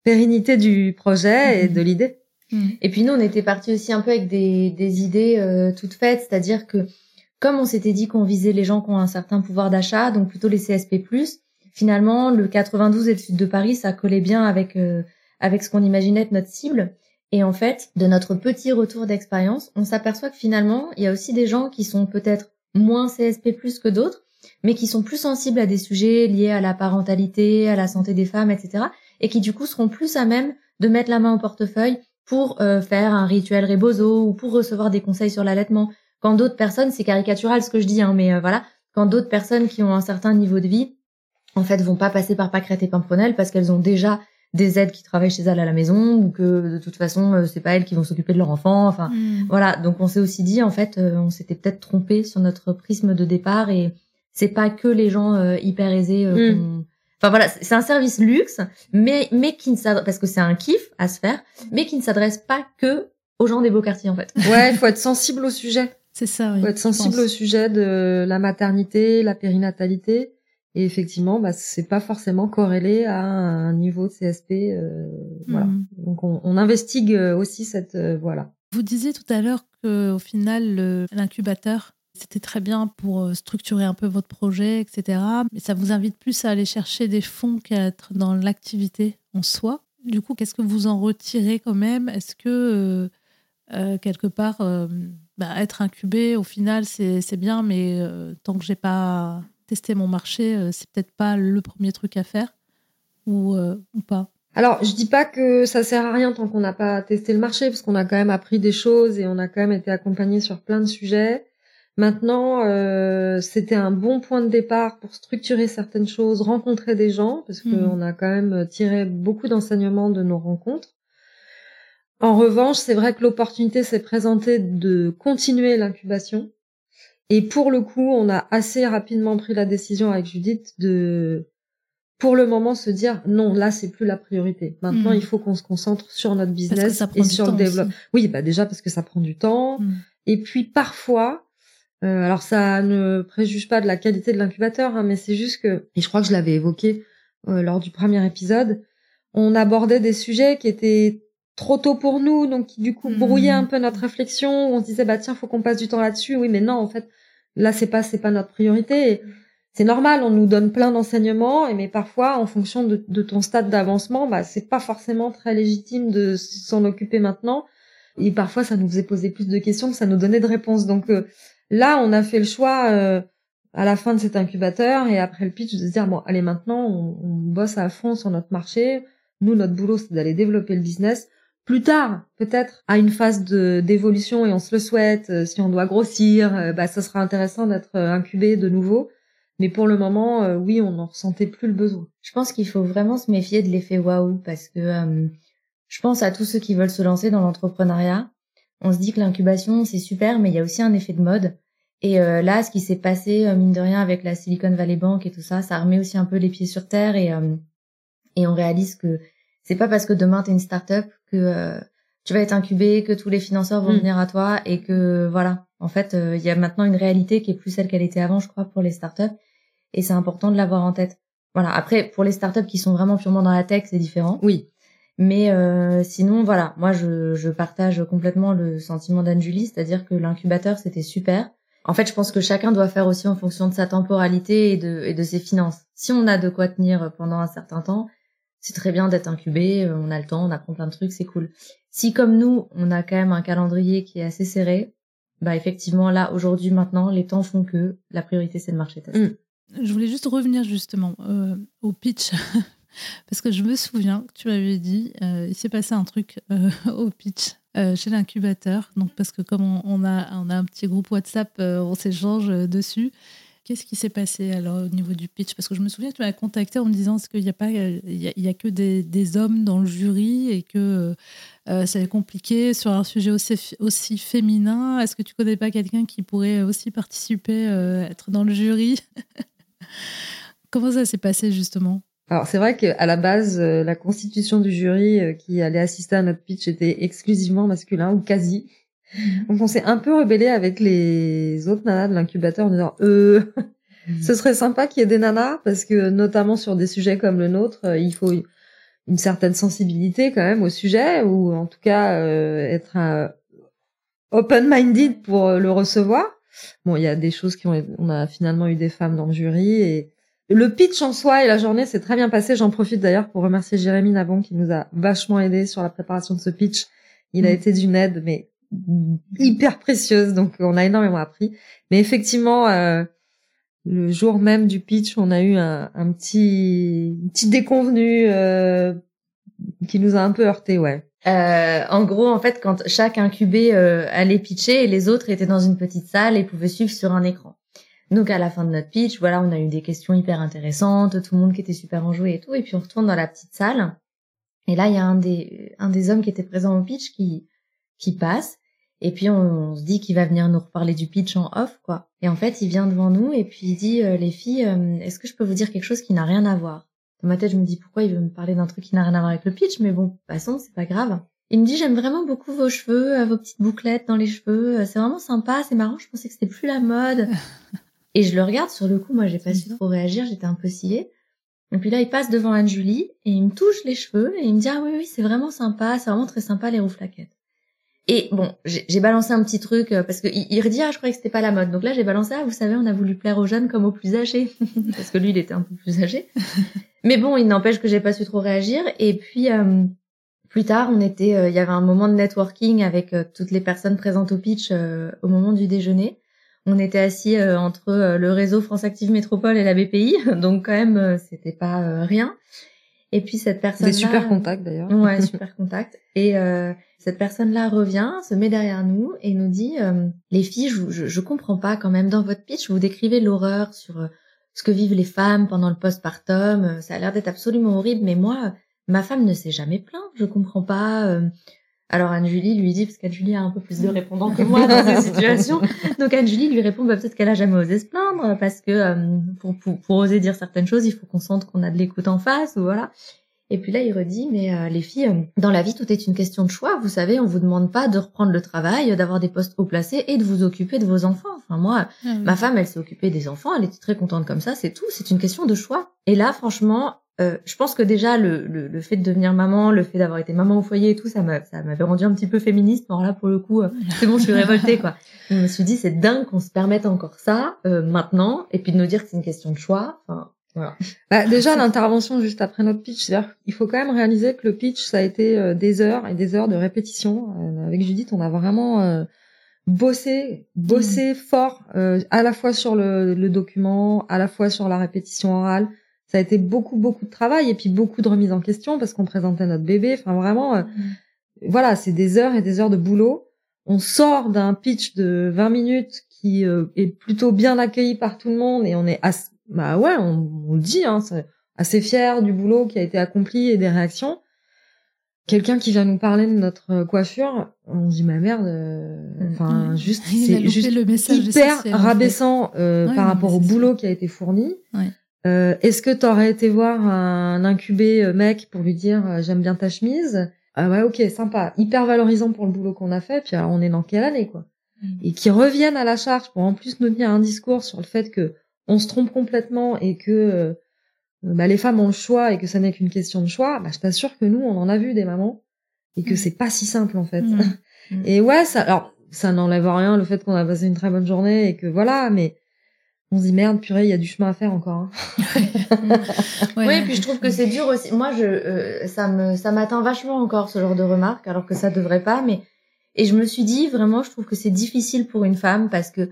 pérennité du projet et mhm. de l'idée. Mhm. Et puis nous, on était parti aussi un peu avec des, des idées euh, toutes faites, c'est-à-dire que comme on s'était dit qu'on visait les gens qui ont un certain pouvoir d'achat, donc plutôt les CSP+, finalement, le 92 et le sud de Paris, ça collait bien avec avec ce qu'on imaginait être notre cible. Et en fait, de notre petit retour d'expérience, on s'aperçoit que finalement, il y a aussi des gens qui sont peut-être moins CSP que d'autres, mais qui sont plus sensibles à des sujets liés à la parentalité, à la santé des femmes, etc. Et qui du coup seront plus à même de mettre la main au portefeuille pour euh, faire un rituel rebozo ou pour recevoir des conseils sur l'allaitement. Quand d'autres personnes, c'est caricatural ce que je dis, hein, mais euh, voilà, quand d'autres personnes qui ont un certain niveau de vie, en fait, vont pas passer par Pâquerette et Pimpronel parce qu'elles ont déjà des aides qui travaillent chez elles à la maison ou que de toute façon euh, c'est pas elles qui vont s'occuper de leur enfant enfin hmm. voilà donc on s'est aussi dit en fait euh, on s'était peut-être trompé sur notre prisme de départ et c'est pas que les gens euh, hyper aisés hmm. Enfin voilà c'est un service luxe mais mais qui ne s'adresse parce que c'est un kiff à se faire mais qui ne s'adresse pas que aux gens des beaux quartiers en fait <laughs> ouais il faut être sensible au sujet c'est ça oui, faut être sensible au sujet de la maternité la périnatalité et effectivement, bah, c'est pas forcément corrélé à un niveau de CSP. Euh, voilà. Mhm. Donc on, on, investigue euh, aussi cette euh, voilà. Vous disiez tout à l'heure qu'au final, l'incubateur, c'était très bien pour euh, structurer un peu votre projet, etc. Mais ça vous invite plus à aller chercher des fonds qu'à être dans l'activité en soi. Du coup, qu'est-ce que vous en retirez quand même? Est-ce que euh, quelque part, bah, être incubé, au final, c'est bien, mais tant que j'ai pas tester mon marché, euh, c'est peut-être pas le premier truc à faire ou, euh, ou pas? Alors, je dis pas que ça sert à rien tant qu'on n'a pas testé le marché, parce qu'on a quand même appris des choses et on a quand même été accompagné sur plein de sujets. Maintenant, euh, c'était un bon point de départ pour structurer certaines choses, rencontrer des gens, parce qu'on mmh. a quand même tiré beaucoup d'enseignements de nos rencontres. En revanche, c'est vrai que l'opportunité s'est présentée de continuer l'incubation, et pour le coup, on a assez rapidement pris la décision avec Judith de, pour le moment, se dire non, là, c'est plus la priorité. Maintenant, hmm. il faut qu'on se concentre sur notre business et sur le développement. Oui, bah déjà parce que ça prend du temps. Hmm. Et puis parfois, euh, alors ça ne préjuge pas de la qualité de l'incubateur, hein, mais c'est juste que, et je crois que je l'avais évoqué euh, lors du premier épisode, on abordait des sujets qui étaient trop tôt pour nous, donc qui du coup hmm. brouillait un peu notre réflexion. On se disait bah tiens, faut qu'on passe du temps là-dessus. Oui, mais non, en fait, là c'est pas c'est pas notre priorité. C'est normal, on nous donne plein d'enseignements, mais parfois, en fonction de, de ton stade d'avancement, bah c'est pas forcément très légitime de s'en occuper maintenant. Et parfois, ça nous faisait poser plus de questions que ça nous donnait de réponses. Donc euh, là, on a fait le choix. Euh, à la fin de cet incubateur et après le pitch de se dire bon allez maintenant on, on bosse à fond sur notre marché nous notre boulot c'est d'aller développer le business plus tard, peut-être à une phase de d'évolution et on se le souhaite, euh, si on doit grossir, euh, bah ça sera intéressant d'être euh, incubé de nouveau. Mais pour le moment, oui, on n'en ressentait plus le besoin. Je pense qu'il faut vraiment se méfier de l'effet waouh parce que je pense à tous ceux qui veulent se lancer dans l'entrepreneuriat. On se dit que l'incubation c'est super, mais il y a aussi un effet de mode. Et là, ce qui s'est passé mine de rien avec la Silicon Valley Bank et tout ça, ça remet aussi un peu les pieds sur terre et et on réalise que c'est pas parce que demain tu es une start-up que euh, tu vas être incubé, que tous les financeurs vont mm. venir à toi et que voilà. En fait, euh, il y a maintenant une réalité qui est plus celle qu'elle était avant, je crois, pour les start-up. et c'est important de l'avoir en tête. Voilà. Après, pour les startups qui sont vraiment purement dans la tech, c'est différent. Oui. Mais euh, sinon, voilà, moi, je, je partage complètement le sentiment d'Anne-Julie, c'est-à-dire que l'incubateur, c'était super. En fait, je pense que chacun doit faire aussi en fonction de sa temporalité et de, et de ses finances. Si on a de quoi tenir pendant un certain temps, c'est très bien d'être incubé, on a le temps, on apprend plein de trucs, c'est cool. Si comme nous, on a quand même un calendrier qui est assez serré, bah effectivement là aujourd'hui maintenant les temps font que la priorité c'est le marché. Mm. Je voulais juste revenir justement euh, au pitch <laughs> parce que je me souviens que tu m'avais dit euh, il s'est passé un truc euh, <laughs> au pitch chez l'incubateur. Donc parce que comme on, a on a un petit groupe WhatsApp on s'échange dessus. Qu'est-ce qui s'est passé alors au niveau du pitch? Parce que je me souviens tu m'as contacté en me disant qu'il n'y a pas, il y, a, que des, hommes dans le jury et que euh, c'est compliqué sur un sujet aussi, aussi féminin? Est-ce que tu connais pas quelqu'un qui pourrait aussi participer, euh, être dans le jury? <laughs> Comment ça s'est passé justement? Alors c'est vrai qu'à la base, euh, la constitution du jury qui allait assister à notre pitch était exclusivement masculin ou quasi. Mhm. Donc on s'est un peu rebellé avec les autres nanas de l'incubateur en disant euh, mhm. ce serait sympa qu'il y ait des nanas parce que notamment sur des sujets comme le nôtre, euh, il faut une certaine sensibilité quand même au sujet ou en tout cas euh, être euh, open-minded pour le recevoir. Bon, il y a des choses qui ont on a finalement eu des femmes dans le jury et le pitch en soi et la journée s'est très bien passé. J'en profite d'ailleurs pour remercier Jérémy Navon qui nous a vachement aidé sur la préparation de ce pitch. Il a mhm. été d'une aide mais hyper précieuse, donc on a énormément appris. Mais effectivement, euh, le jour même du pitch, on a eu un, un petit, petit déconvenu euh, qui nous a un peu heurté, ouais. Euh, en gros, en fait, quand chaque incubé euh, allait pitcher, les autres étaient dans une petite salle et pouvaient suivre sur un écran. Donc à la fin de notre pitch, voilà, on a eu des questions hyper intéressantes, tout le monde qui était super enjoué et tout, et puis on retourne dans la petite salle. Et là, il y a un des un des hommes qui était présent au pitch qui qui passe et puis on, se dit qu'il va venir nous reparler du pitch en off, quoi. Et en fait, il vient devant nous et puis il dit euh, les filles, euh, est-ce que je peux vous dire quelque chose qui n'a rien à voir? Dans ma tête, je me dis pourquoi il veut me parler d'un truc qui n'a rien à voir avec le pitch, mais bon, façon, c'est pas grave. Il me dit j'aime vraiment beaucoup vos cheveux, euh, vos petites bouclettes dans les cheveux, c'est vraiment sympa, c'est marrant. Je pensais que c'était plus la mode. Et je le regarde sur le coup, moi j'ai pas su trop réagir, j'étais un peu sciée. Et puis là, il passe devant Anne-Julie et il me touche les cheveux et il me dit ah oui oui c'est vraiment sympa, c'est vraiment très sympa les rouflaquettes. Et bon, j'ai balancé un petit truc euh, parce que il, redit ah je croyais que c'était pas la mode. Donc là j'ai balancé ah vous savez on a voulu plaire aux jeunes comme aux plus âgés <laughs> parce que lui il était un peu plus âgé. <laughs> Mais bon il n'empêche que j'ai pas su trop réagir. Et puis euh, plus tard on était euh, il y avait un moment de networking avec toutes les personnes présentes au pitch au moment du déjeuner. On était assis entre le réseau France Active Métropole et la BPI <laughs> donc quand même c'était pas rien. Et puis cette personne. Des super contacts d'ailleurs. Ouais <laughs> super contacts. Et cette personne-là revient, se met derrière nous et nous dit euh, les filles, je, je, comprends pas quand même dans votre pitch, vous décrivez l'horreur sur euh, ce que vivent les femmes pendant le postpartum, euh, ça a l'air d'être absolument horrible, mais moi, ma femme ne s'est jamais plainte, je comprends pas. Alors Anne-Julie lui dit, parce qu'Anne-Julie a un peu plus de répondants que moi dans ces situations, <laughs> donc Anne-Julie lui répond, bah, peut-être qu'elle a jamais osé se plaindre, parce que pour, pour, pour, oser dire certaines choses, il faut qu'on sente qu'on a de l'écoute en face, ou voilà. Et puis là, il redit, mais euh, les filles, euh, dans la vie, tout est une question de choix. Vous savez, on vous demande pas de reprendre le travail, d'avoir des postes haut placés et de vous occuper de vos enfants. Enfin, moi, ah ma femme, elle s'est occupée des enfants, elle était très contente comme ça, c'est tout. C'est une question de choix. Et là, franchement, euh, je pense que déjà le, le, le, fait de devenir maman, le fait d'avoir été maman au foyer et tout, ça m'avait rendu un petit peu féministe. Alors là, pour le coup, c'est bon, je suis révoltée quoi. <laughs> Je me suis dit, c'est dingue qu'on se permette encore ça maintenant, et puis de nous dire que c'est une question de choix. Enfin, voilà. <laughs> Bah, déjà l'intervention juste après notre pitch, c'est-à-dire il faut quand même réaliser que le pitch ça a été euh, des heures et des heures de répétition. Euh, avec Judith, on a vraiment euh, bossé, bossé mm. fort à la fois sur le, le, document, à la fois sur la répétition orale. Ça a été beaucoup beaucoup de travail et puis beaucoup de remise en question parce qu'on présentait notre bébé. Enfin vraiment, mm. voilà, c'est des heures et des heures de boulot. On sort d'un pitch de 20 minutes qui est plutôt bien accueilli par tout le monde et on est bah ouais, on, le dit, hein, c'est assez fier du boulot qui a été accompli et des réactions. Quelqu'un qui vient nous parler de notre coiffure, on dit ma merde, euh, enfin mmh. <laughs> juste c'est juste le message hyper rabaissant euh, par rapport au boulot qui a été fourni. Ouais. Euh, Est-ce que t'aurais été voir un incubé euh, mec pour lui dire euh, j'aime bien ta chemise? Ah ouais, ok, sympa, hyper valorisant pour le boulot qu'on a fait. Puis alors, on est dans quelle année quoi? Mmh. Et qui reviennent à la charge pour en plus nous tenir un discours sur le fait que on se trompe complètement et que euh, bah, les femmes ont le choix et que ça n'est qu'une question de choix, bah, je t'assure que nous, on en a vu des mamans et que mm. c'est pas si simple en fait. Mm. <laughs> Et ouais, ça, alors ça n'enlève rien le fait qu'on a passé une très bonne journée et que voilà, mais on se dit merde, purée, il y a du chemin à faire encore. Hein. <laughs> Oui, et puis je trouve que c'est dur aussi. Moi, je, euh, ça me, ça m'atteint vachement encore ce genre de remarques, alors que ça devrait pas. Mais et je me suis dit vraiment, je trouve que c'est difficile pour une femme parce que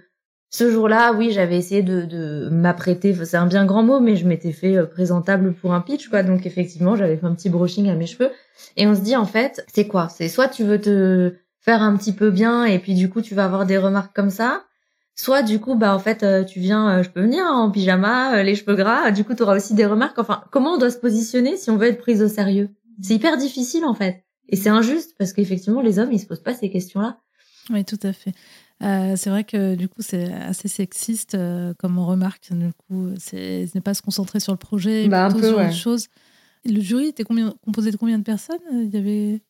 ce jour-là, oui, j'avais essayé de, de m'apprêter. C'est un bien grand mot, mais je m'étais fait euh, présentable pour un pitch, quoi. Donc effectivement, j'avais fait un petit brushing à mes cheveux. Et on se dit en fait, c'est quoi? C'est soit tu veux te faire un petit peu bien et puis du coup tu vas avoir des remarques comme ça, soit du coup bah en fait euh, tu viens euh, je peux venir en pyjama euh, les cheveux gras du coup tu auras aussi des remarques. Enfin comment on doit se positionner si on veut être prise au sérieux? C'est hyper difficile en fait. Et c'est injuste parce qu'effectivement les hommes ils se posent pas ces questions là oui tout à fait. C'est vrai que du coup c'est assez sexiste comme on remarque. Du coup c'est ne pas se concentrer sur le projet bah, plutôt un peu, sur ouais. chose. Le jury était combien composé de combien de personnes? Il y avait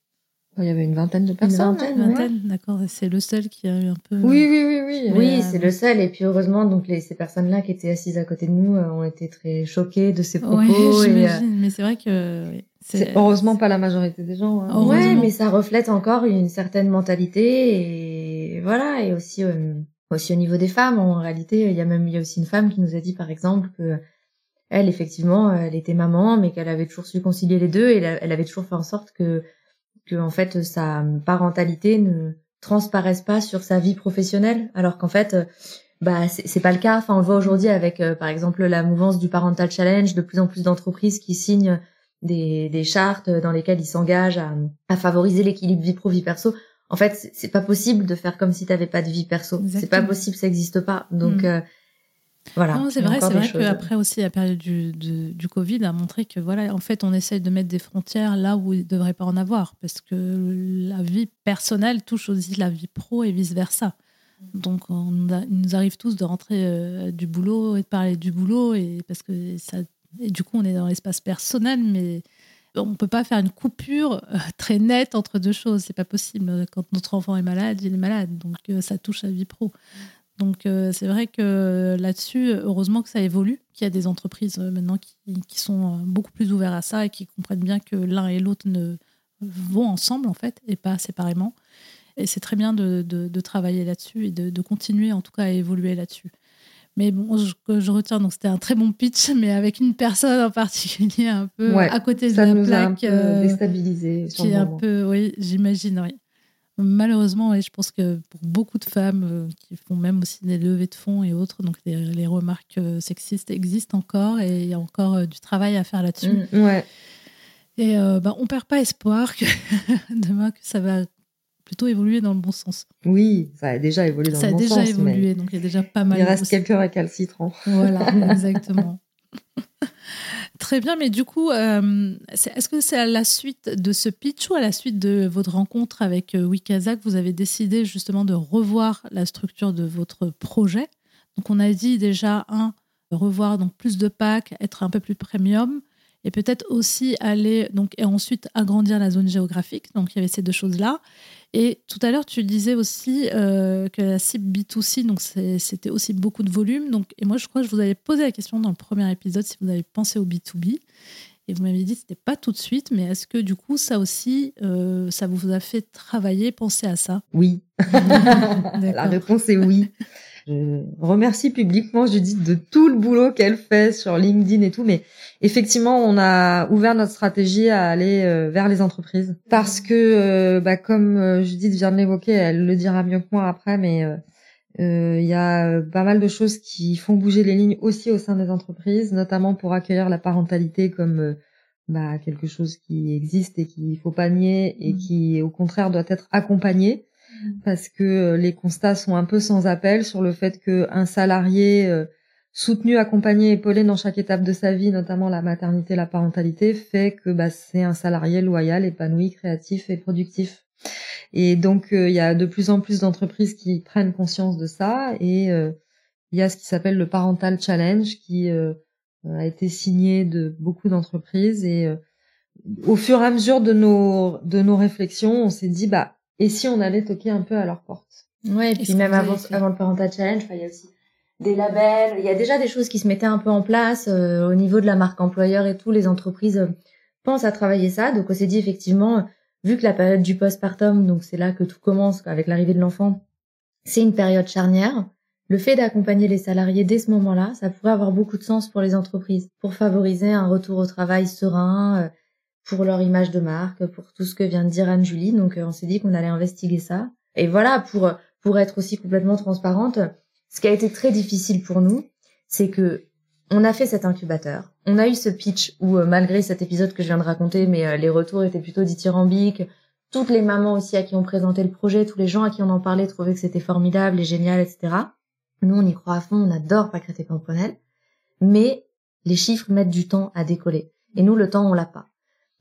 il y avait une vingtaine de personnes. Une vingtaine, une vingtaine d'accord. C'est le seul qui a eu un peu. Oui, oui, oui, oui. Oui, c'est le seul. Et puis heureusement, donc les, ces personnes-là qui étaient assises à côté de nous euh, ont été très choquées de ces propos. Oui, et, euh... mais c'est vrai que. Oui, c'est heureusement pas la majorité des gens. Hein. Ouais, mais ça reflète encore une certaine mentalité et voilà. Et aussi, euh, aussi au niveau des femmes, en réalité, il y a même il y a aussi une femme qui nous a dit par exemple que elle, effectivement, elle était maman, mais qu'elle avait toujours su concilier les deux et elle avait toujours fait en sorte que que en fait sa parentalité ne transparaisse pas sur sa vie professionnelle alors qu'en fait euh, bah c'est pas le cas. Enfin on le voit aujourd'hui avec euh, par exemple la mouvance du parental challenge de plus en plus d'entreprises qui signent des, des chartes dans lesquelles ils s'engagent à, à favoriser l'équilibre vie pro vie perso. En fait c'est pas possible de faire comme si t'avais pas de vie perso. C'est pas possible ça existe pas. Donc mm. euh, voilà. c'est vrai, c'est vrai qu'après aussi la période du, du, du, Covid a montré que voilà, en fait, on essaye de mettre des frontières là où il ne devrait pas en avoir, parce que la vie personnelle touche aussi la vie pro et vice versa. Donc, on il nous arrive tous de rentrer euh, du boulot et de parler du boulot, et parce que ça, et du coup, on est dans l'espace personnel, mais on ne peut pas faire une coupure euh, très nette entre deux choses. C'est pas possible. Quand notre enfant est malade, il est malade, donc euh, ça touche la vie pro. Donc euh, c'est vrai que là-dessus, heureusement que ça évolue, qu'il y a des entreprises euh, maintenant qui, qui, sont euh, beaucoup plus ouvertes à ça et qui comprennent bien que l'un et l'autre ne vont ensemble en fait et pas séparément. Et c'est très bien de, de, de travailler là-dessus et de, de, continuer en tout cas à évoluer là-dessus. Mais bon, je, je retiens, donc c'était un très bon pitch, <laughs> mais avec une personne en particulier un peu ouais, à côté de ça la nous plaque. A un peu déstabilisé. Qui est un peu, oui, j'imagine, oui malheureusement, et je pense que pour beaucoup de femmes euh, qui font même aussi des levées de fonds et autres, donc les, les remarques euh, sexistes existent encore et il y a encore euh, du travail à faire là-dessus. Mmh, ouais. Et euh, bah, on perd pas espoir que <laughs> demain que ça va plutôt évoluer dans le bon sens. Oui, ça a déjà évolué dans ça le bon sens. Ça a déjà évolué, donc il y a déjà pas mal. Il reste quelques récalcitrants. Voilà, <laughs> exactement. Très bien, mais du coup, euh, est-ce que c'est à la suite de ce pitch ou à la suite de votre rencontre avec euh, Wikaza que vous avez décidé justement de revoir la structure de votre projet? Donc, on a dit déjà, un, revoir donc plus de packs, être un peu plus premium, et peut-être aussi aller, donc, et ensuite agrandir la zone géographique. Donc, il y avait ces deux choses-là. Et tout à l'heure, tu disais aussi euh, que la cible B2C, donc c'était aussi beaucoup de volume. Donc, et moi, je crois que je vous avais posé la question dans le premier épisode si vous avez pensé au B2B. Et vous m'avez dit que ce n'était pas tout de suite, mais est-ce que du coup, ça aussi, euh, ça vous a fait travailler, penser à ça? Oui. <laughs> la réponse est oui. Je remercie publiquement Judith de tout le boulot qu'elle fait sur LinkedIn et tout, mais effectivement, on a ouvert notre stratégie à aller euh, vers les entreprises. Parce que, euh, bah, comme euh, Judith vient de l'évoquer, elle le dira mieux que moi après, mais il euh, y a pas mal de choses qui font bouger les lignes aussi au sein des entreprises, notamment pour accueillir la parentalité comme bah, quelque chose qui existe et qu'il faut pas nier et qui, au contraire, doit être accompagné parce que euh, les constats sont un peu sans appel sur le fait qu'un salarié euh, soutenu, accompagné, épaulé dans chaque étape de sa vie, notamment la maternité, la parentalité, fait que bah, c'est un salarié loyal, épanoui, créatif et productif. Et donc euh, il y a de plus en plus d'entreprises qui prennent conscience de ça et il y a ce qui s'appelle le Parental Challenge qui a été signé de beaucoup d'entreprises et au fur et à mesure de nos de nos réflexions, on s'est dit bah et si on allait toquer un peu à leur porte Ouais, et puis même avant, avant le Parental Challenge, il y a aussi des labels. Il y a déjà des choses qui se mettaient un peu en place euh, au niveau de la marque employeur et tout. Les entreprises euh, pensent à travailler ça. Donc on s'est dit effectivement, vu que la période du postpartum, donc c'est là que tout commence avec l'arrivée de l'enfant, c'est une période charnière. Le fait d'accompagner les salariés dès ce moment-là, ça pourrait avoir beaucoup de sens pour les entreprises, pour favoriser un retour au travail serein, euh, pour leur image de marque, pour tout ce que vient de dire Anne-Julie. Donc on s'est dit qu'on allait investiguer ça. Et voilà, pour pour être aussi complètement transparente, ce qui a été très difficile pour nous, c'est que on a fait cet incubateur. On a eu ce pitch où, euh, malgré cet épisode que je viens de raconter, mais euh, les retours étaient plutôt dithyrambiques. Toutes les mamans aussi à qui on présentait le projet, tous les gens à qui on en parlait trouvaient que c'était formidable et génial, etc. Nous, on y croit à fond, on adore Pâquerette et Pamprenelle. Mais les chiffres mettent du temps à décoller. Et nous, le temps, on l'a pas.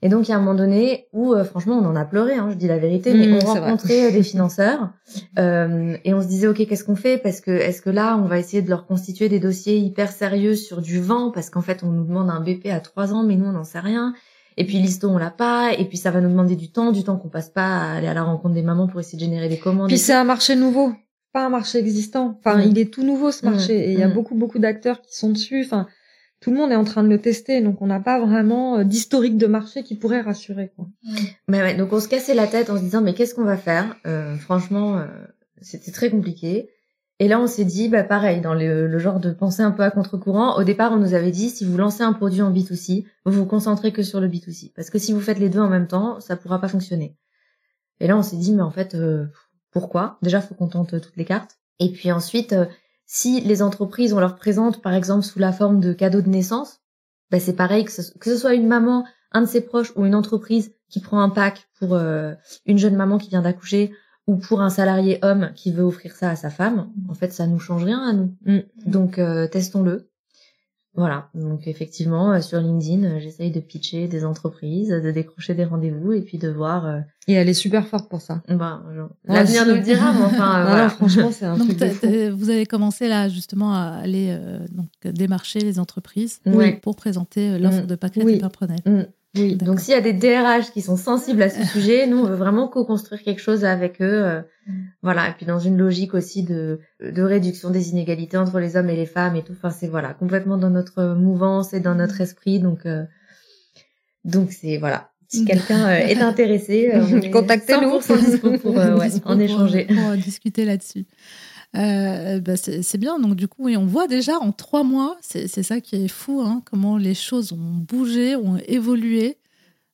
Et donc, il y a un moment donné où, euh, franchement, on en a pleuré, hein, je dis la vérité, mais Mmh, on rencontrait euh, des financeurs euh, et on se disait, ok, qu'est-ce qu'on fait? Parce que est-ce que là, on va essayer de leur constituer des dossiers hyper sérieux sur du vent? Parce qu'en fait, on nous demande un BP à trois ans, mais nous, on n'en sait rien. Et puis l'histo, on l'a pas. Et puis ça va nous demander du temps, du temps qu'on passe pas à aller à la rencontre des mamans pour essayer de générer des commandes. Puis c'est un marché nouveau, pas un marché existant. Enfin, Mm. il est tout nouveau ce Mm. marché et il y a beaucoup beaucoup d'acteurs qui sont dessus. Enfin, tout le monde est en train de le tester, donc on n'a pas vraiment euh, d'historique de marché qui pourrait rassurer. Quoi. Mais ouais, donc on se cassait la tête en se disant mais qu'est-ce qu'on va faire? Euh, Franchement, euh, c'était très compliqué. Et là, on s'est dit, bah pareil, dans le, le genre de pensée un peu à contre-courant. Au départ, on nous avait dit, si vous lancez un produit en B2C, vous vous concentrez que sur le B2C, parce que si vous faites les deux en même temps, ça pourra pas fonctionner. Et là, on s'est dit, mais en fait, euh, pourquoi? Déjà, faut qu'on tente toutes les cartes. Et puis ensuite, euh, si les entreprises, on leur présente, par exemple, sous la forme de cadeaux de naissance, bah, c'est pareil, que ce, que ce soit une maman, un de ses proches ou une entreprise qui prend un pack pour euh, une jeune maman qui vient d'accoucher ou pour un salarié homme qui veut offrir ça à sa femme, en fait, ça nous change rien à nous. Mm. Donc, euh, testons-le. Voilà. Donc, effectivement, euh, sur LinkedIn, euh, j'essaye de pitcher des entreprises, de décrocher des rendez-vous et puis de voir. euh, Et elle est super forte pour ça. bah, genre, Ouais, l'avenir nous le dira, mais enfin, <laughs> euh, Non, voilà. non, franchement, c'est un <laughs> Donc, truc de fou. vous avez commencé là justement à aller euh, donc démarcher les entreprises Oui. pour présenter euh, l'offre Mm. de Pâquerette Oui. Oui. Donc s'il y a des DRH qui sont sensibles à ce <laughs> sujet, nous on veut vraiment co-construire quelque chose avec eux, euh, voilà. Et puis dans une logique aussi de de réduction des inégalités entre les hommes et les femmes et tout. Enfin c'est voilà complètement dans notre mouvance et dans notre esprit. Donc euh, donc c'est voilà. Si quelqu'un euh, est intéressé, euh, <laughs> Contactez-nous. 100% dispo pour euh, ouais, <laughs> en pour, échanger. Pour, euh, discuter là-dessus. Euh, bah, c'est bien, donc du coup, oui, on voit déjà en trois mois, c'est ça qui est fou, hein, comment les choses ont bougé, ont évolué.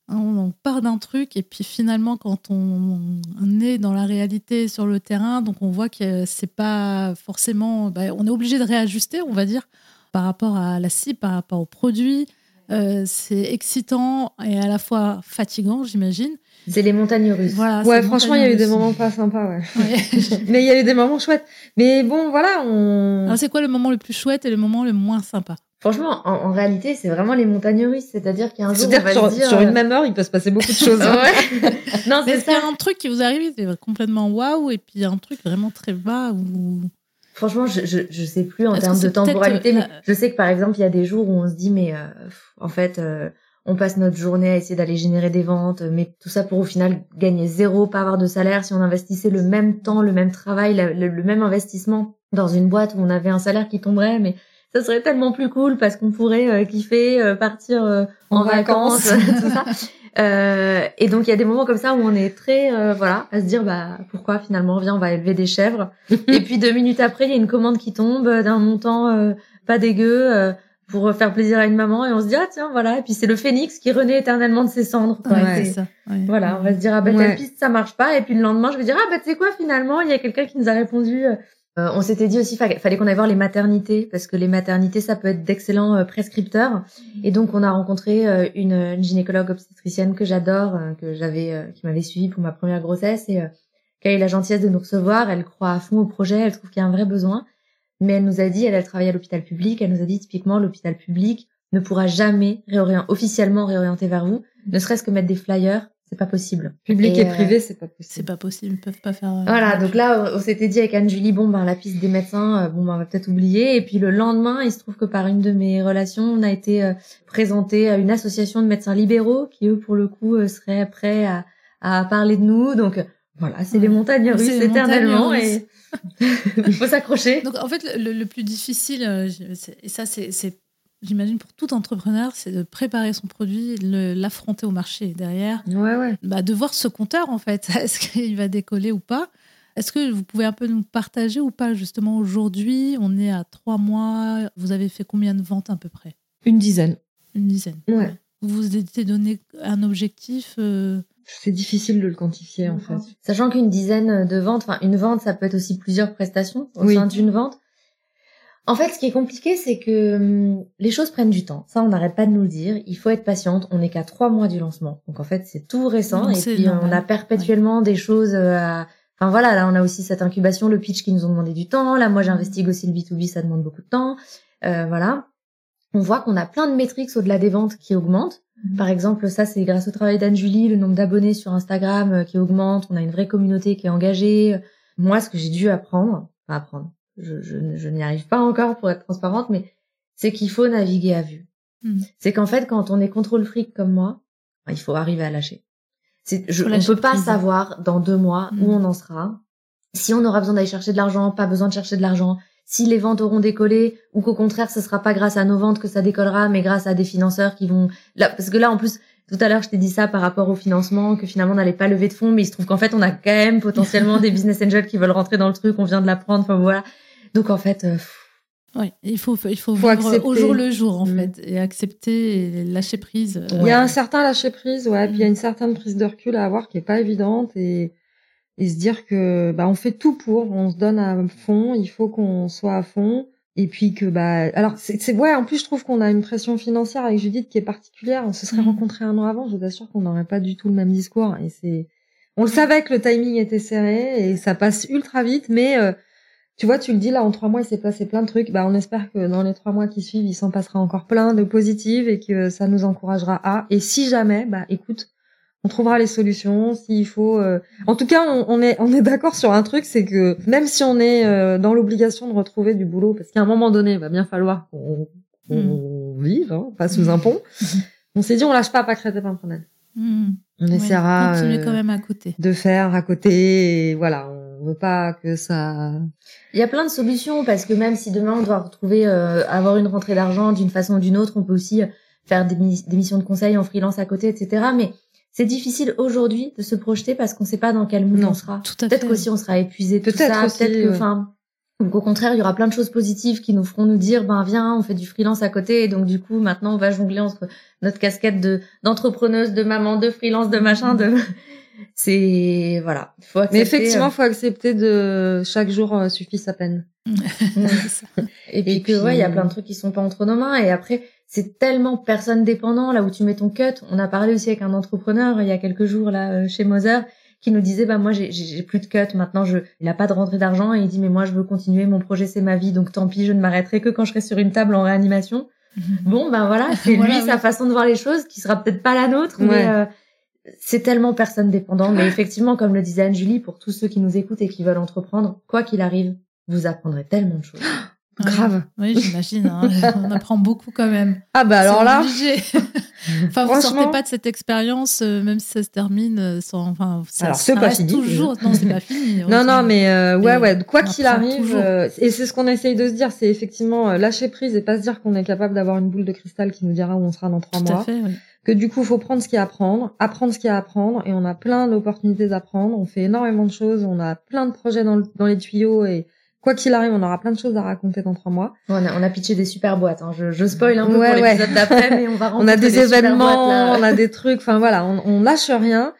Hein, on, part d'un truc et puis finalement, quand on, on est dans la réalité sur le terrain, donc on voit que c'est pas forcément. bah, on est obligé de réajuster, on va dire, par rapport à la cible, par rapport au produit. Euh, c'est excitant et à la fois fatigant, j'imagine. C'est les montagnes russes. Voilà, Ouais, franchement, il y a eu des moments pas sympas, ouais. <laughs> <laughs> Mais il y a eu des moments chouettes. Mais bon, voilà, on. Alors, c'est quoi le moment le plus chouette et le moment le moins sympa? Franchement, en, en réalité, c'est vraiment les montagnes russes. C'est-à-dire qu'il y a un jour, on va sur, dire sur une même heure, il peut se passer beaucoup de choses. <laughs> hein. Ouais. non, Mais c'est qu'il y ça. a un truc qui vous arrive, c'est complètement waouh, et puis il y a un truc vraiment très bas ou Franchement, je, je, je sais plus en termes de temporalité, euh, mais la- je sais que par exemple, il y a des jours où on se dit, mais euh, en fait, euh, on passe notre journée à essayer d'aller générer des ventes, mais tout ça pour au final gagner zéro, pas avoir de salaire. Si on investissait le même temps, le même travail, le, le même investissement dans une boîte où on avait un salaire qui tomberait, mais ça serait tellement plus cool parce qu'on pourrait euh, kiffer, euh, partir euh, en, En vacances, vacances. <laughs> tout ça. Euh, et donc il y a des moments comme ça où on est très euh, voilà à se dire bah pourquoi finalement viens on va élever des chèvres <laughs> et puis deux minutes après il y a une commande qui tombe euh, d'un montant euh, pas dégueu euh, pour faire plaisir à une maman et on se dit ah tiens voilà et puis c'est le phénix qui renaît éternellement de ses cendres quoi. Ouais. C'est- c'est ça. ouais. voilà on va se dire ah bah Ouais. telle piste ça marche pas et puis le lendemain je vais dire ah bah tu sais quoi finalement il y a quelqu'un qui nous a répondu euh, euh, on s'était dit aussi fa- fallait qu'on aille voir les maternités parce que les maternités ça peut être d'excellents euh, prescripteurs et donc on a rencontré euh, une, une gynécologue obstétricienne que j'adore euh, que j'avais euh, qui m'avait suivi pour ma première grossesse et euh, qui a eu la gentillesse de nous recevoir elle croit à fond au projet elle trouve qu'il y a un vrai besoin mais elle nous a dit elle elle travaille à l'hôpital public elle nous a dit typiquement l'hôpital public ne pourra jamais réorient- officiellement réorienter vers vous ne serait-ce que mettre des flyers c'est pas possible Public Et, et, euh, privé, c'est pas C'est possible. pas possible, ils peuvent pas faire. euh, Voilà, donc là, on s'était dit avec Anne-Julie, bon, ben, la piste des médecins, euh, bon, ben, on va peut-être oublier. Et puis le lendemain, il se trouve que par une de mes relations, on a été présenté à une association de médecins libéraux qui, eux, pour le coup, seraient prêts à, à parler de nous. Donc, Voilà, c'est les montagnes russes éternellement <laughs> faut s'accrocher. Donc en fait, le, plus difficile, euh, et ça c'est, j'imagine pour tout entrepreneur, c'est de préparer son produit, l'affronter au marché derrière. Ouais, ouais. Bah, de voir ce compteur en fait, <laughs> est-ce qu'il va décoller ou pas? Est-ce que vous pouvez un peu nous partager ou pas justement aujourd'hui? On est à trois mois. Vous avez fait combien de ventes à peu près? Une dizaine. Une dizaine. Ouais. Vous vous êtes donné un objectif euh, c'est difficile de le quantifier en fait. Sachant qu'une dizaine de ventes, enfin une vente, ça peut être aussi plusieurs prestations au sein d'une vente. En fait, ce qui est compliqué, c'est que hum, les choses prennent du temps. Ça, on n'arrête pas de nous le dire. Il faut être patiente. On n'est qu'à trois mois du lancement. Donc en fait, c'est tout récent. et puis on a perpétuellement des choses euh, à... Enfin voilà, là on a aussi cette incubation, le pitch qui nous ont demandé du temps. Là, moi j'investigue aussi le B2B, ça demande beaucoup de temps. Euh, voilà. On voit qu'on a plein de métriques au-delà des ventes qui augmentent. Mhm. Par exemple, ça, c'est grâce au travail d'Anne-Julie, le nombre d'abonnés sur Instagram euh, qui augmente. On a une vraie communauté qui est engagée. Moi, ce que j'ai dû apprendre, enfin apprendre, je, je, je n'y arrive pas encore pour être transparente, mais c'est qu'il faut naviguer à vue. Mhm. C'est qu'en fait, quand on est contrôle fric comme moi, ben, il faut arriver à lâcher. C'est, je, on ne peut pas savoir dans deux mois où mhm. on en sera. Si on aura besoin d'aller chercher de l'argent, pas besoin de chercher de l'argent si les ventes auront décollé ou qu'au contraire ce sera pas grâce à nos ventes que ça décollera mais grâce à des financeurs qui vont là parce que là en plus tout à l'heure je t'ai dit ça par rapport au financement que finalement on n'allait pas lever de fonds mais il se trouve qu'en fait on a quand même potentiellement des business angels qui veulent rentrer dans le truc on vient de l'apprendre enfin voilà donc en fait euh, oui, il faut, il faut, vivre au jour le jour, en mm. fait, et accepter et lâcher prise. Il y a un certain lâcher prise, ouais, puis il y a une certaine prise de recul à avoir qui est pas évidente, et et se dire que bah on fait tout pour, on se donne à fond, il faut qu'on soit à fond et puis que bah alors c'est ouais en plus je trouve qu'on a une pression financière avec Judith qui est particulière, on se serait mmh. rencontrés un an avant, je vous assure qu'on n'aurait pas du tout le même discours et c'est on le savait que le timing était serré et ça passe ultra vite mais euh, tu vois, tu le dis là, en trois mois, il s'est passé plein de trucs. Bah, on espère que dans les trois mois qui suivent, il s'en passera encore plein de positives et que ça nous encouragera à. Et si jamais, bah, écoute, on trouvera les solutions s'il faut. Euh, en tout cas, on, est on est d'accord sur un truc, c'est que même si on est euh, dans l'obligation de retrouver du boulot, parce qu'à un moment donné, il va bien falloir qu'on mm. vive, hein, pas sous un pont. on s'est dit, on lâche pas pas créer mm. On essaiera euh, quand même à côté. de faire à côté. Et voilà, on veut pas que ça. Il y a plein de solutions parce que même si demain on doit retrouver avoir une rentrée d'argent d'une façon ou d'une autre, on peut aussi faire des, des missions de conseil en freelance à côté, etc. Mais c'est difficile aujourd'hui de se projeter parce qu'on ne sait pas dans quel monde on sera. Peut-être qu'aussi on sera épuisé tout ça. Peut-être que, enfin, donc au contraire, il y aura plein de choses positives qui nous feront nous dire, ben viens, on fait du freelance à côté, et donc du coup maintenant on va jongler entre notre casquette de d'entrepreneuse, de maman, de freelance, de machin, de c'est voilà. Faut accepter, Mais effectivement, euh, faut accepter de chaque jour euh, suffit sa peine. <laughs> <laughs> et puis que ouais, il y a plein de trucs qui sont pas entre nos mains, et après c'est tellement personne dépendant. Là où tu mets ton cut. On a parlé aussi avec un entrepreneur il y a quelques jours là euh, chez Moser qui nous disait bah moi j'ai plus de cut. Maintenant je il a pas de rentrée d'argent. Et il dit mais moi je veux continuer. Mon projet c'est ma vie. Donc tant pis je ne m'arrêterai que quand je serai sur une table en réanimation. <laughs> bon ben voilà. C'est lui sa façon de voir les choses qui sera peut-être pas la nôtre mais euh, c'est tellement personne dépendant mais effectivement comme le disait Anne-Julie pour tous ceux qui nous écoutent et qui veulent entreprendre quoi qu'il arrive vous apprendrez tellement de choses. <gasps> Grave. Oui, j'imagine. Hein. <laughs> On apprend beaucoup quand même. Ah bah alors là. <laughs> enfin, vous sortez pas de cette expérience, euh, même si ça se termine euh, sans. Enfin, ça, alors c'est pas fini. Toujours. Non, c'est pas fini. <laughs> non, non, mais euh, ouais, ouais. Quoi qu'il arrive, et c'est ce qu'on essaye de se dire, c'est effectivement lâcher prise et pas se dire qu'on est capable d'avoir une boule de cristal qui nous dira où on sera dans trois Tout mois. À fait, oui. Que du coup, faut prendre ce qu'il y a à apprendre, apprendre ce qu'il y a à apprendre, et on a plein d'opportunités d'apprendre. On fait énormément de choses, on a plein de projets dans, dans les tuyaux et quoi qu'il arrive, on aura plein de choses à raconter dans trois mois. On a, on a pitché des super boîtes. Hein. Je, je spoil un peu pour l'épisode d'après, mais on va <laughs> On a des, événements, on a des trucs. Enfin voilà, on, on lâche rien.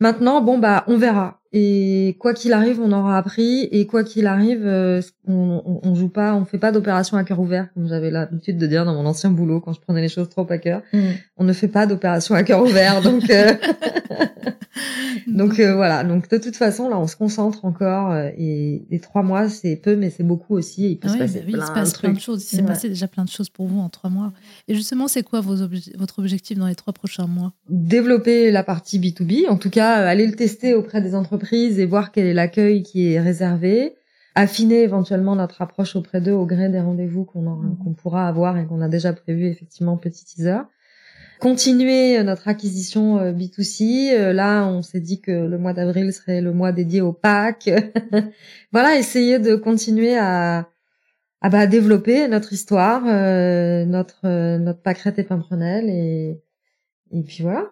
Maintenant, bon bah, on verra. Et quoi qu'il arrive, on aura appris. Et quoi qu'il arrive, euh, on, on, on, joue pas, on fait pas d'opération à cœur ouvert, comme j'avais l'habitude de dire dans mon ancien boulot quand je prenais les choses trop à cœur. Mm. On ne fait pas d'opération à cœur ouvert, donc euh, <laughs> donc euh, voilà. Donc de toute façon, là, on se concentre encore. et les trois mois, c'est peu, mais c'est beaucoup aussi. il peut se passer, plein, se passe plein, de choses. Il s'est passé déjà plein de choses pour vous en trois mois. Et justement, c'est quoi vos votre objectif dans les trois prochains mois? Développer la partie B 2 B. En tout cas, aller le tester auprès des entreprises et voir quel est l'accueil qui est réservé, affiner éventuellement notre approche auprès d'eux au gré des rendez-vous qu'on mmh. qu'on pourra avoir et qu'on a déjà prévu effectivement petit teaser. continuer notre acquisition B2C. Là, on s'est dit que le mois d'avril serait le mois dédié au pack. <laughs> voilà, essayer de continuer à, à bah, développer notre histoire, notre notre pâquerette et pimprenelle et et puis voilà.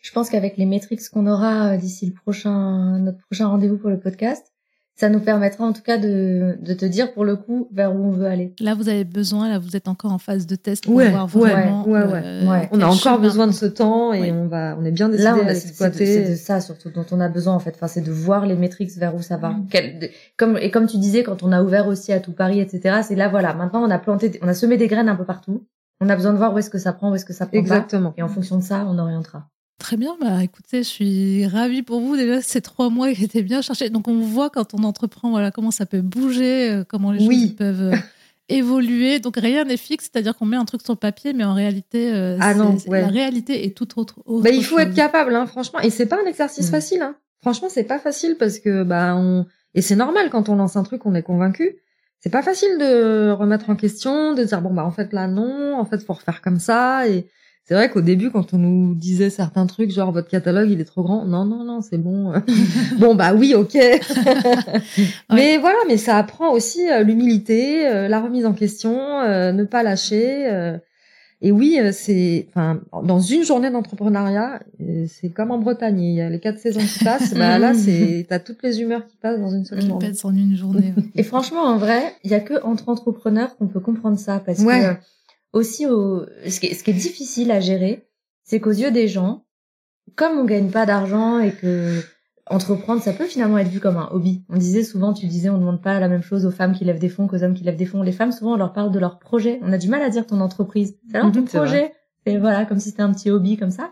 Je pense qu'avec les métriques qu'on aura d'ici le prochain notre prochain rendez-vous pour le podcast, ça nous permettra en tout cas de, de, te dire pour le coup vers où on veut aller. Là, vous avez besoin, là, vous êtes encore en phase de test pour voir vraiment. Ouais, ouais, euh, On a encore besoin de ce temps et on va, on est bien décidé à l'exploiter. C'est de, ça surtout dont on a besoin en fait. Enfin, c'est de voir les métriques vers où ça va. Mm. comme et comme tu disais, quand on a ouvert aussi à tout Paris, etc. C'est là, voilà. Maintenant, on a planté, on a semé des graines un peu partout. On a besoin de voir où est-ce que ça prend, où est-ce que ça prend Exactement. et en fonction de ça, on orientera. Très bien, bah écoutez, je suis ravie pour vous. Déjà, ces trois mois qui étaient bien cherchés. Donc, on voit quand on entreprend, voilà, comment ça peut bouger, euh, comment les choses peuvent euh, <laughs> évoluer. Donc, rien n'est fixe, c'est-à-dire qu'on met un truc sur le papier, mais en réalité, euh, ah non, la réalité est tout autre. bah, il faut être capable, hein, franchement. Et c'est pas un exercice mm. facile. Hein. Franchement, c'est pas facile parce que, bah, on... et c'est normal quand on lance un truc, on est convaincu. C'est pas facile de remettre en question, de dire bon bah en fait là non, en fait faut refaire comme ça et c'est vrai qu'au début, quand on nous disait certains trucs, genre votre catalogue il est trop grand, non non non c'est bon. <laughs> bon bah oui ok. <laughs> mais voilà, mais ça apprend aussi euh, l'humilité, euh, la remise en question, euh, ne pas lâcher. et oui, c'est, enfin, dans une journée d'entrepreneuriat, c'est comme en Bretagne, il y a les quatre saisons qui passent. bah là, <laughs> c'est, t'as toutes les humeurs qui passent dans une seule journée. en une journée. et franchement, en vrai, il y a que entre entrepreneurs qu'on peut comprendre ça, parce que aussi au ce qui, est, ce qui est difficile à gérer, c'est qu'aux yeux des gens, comme on gagne pas d'argent et que entreprendre, ça peut finalement être vu comme un hobby. On disait souvent, tu disais, on demande pas la même chose aux femmes qui lèvent des fonds qu'aux hommes qui lèvent des fonds. Les femmes, souvent, on leur parle de leur projet. On a du mal à dire ton entreprise. C'est alors ton projet. Et voilà, comme si c'était un petit hobby comme ça.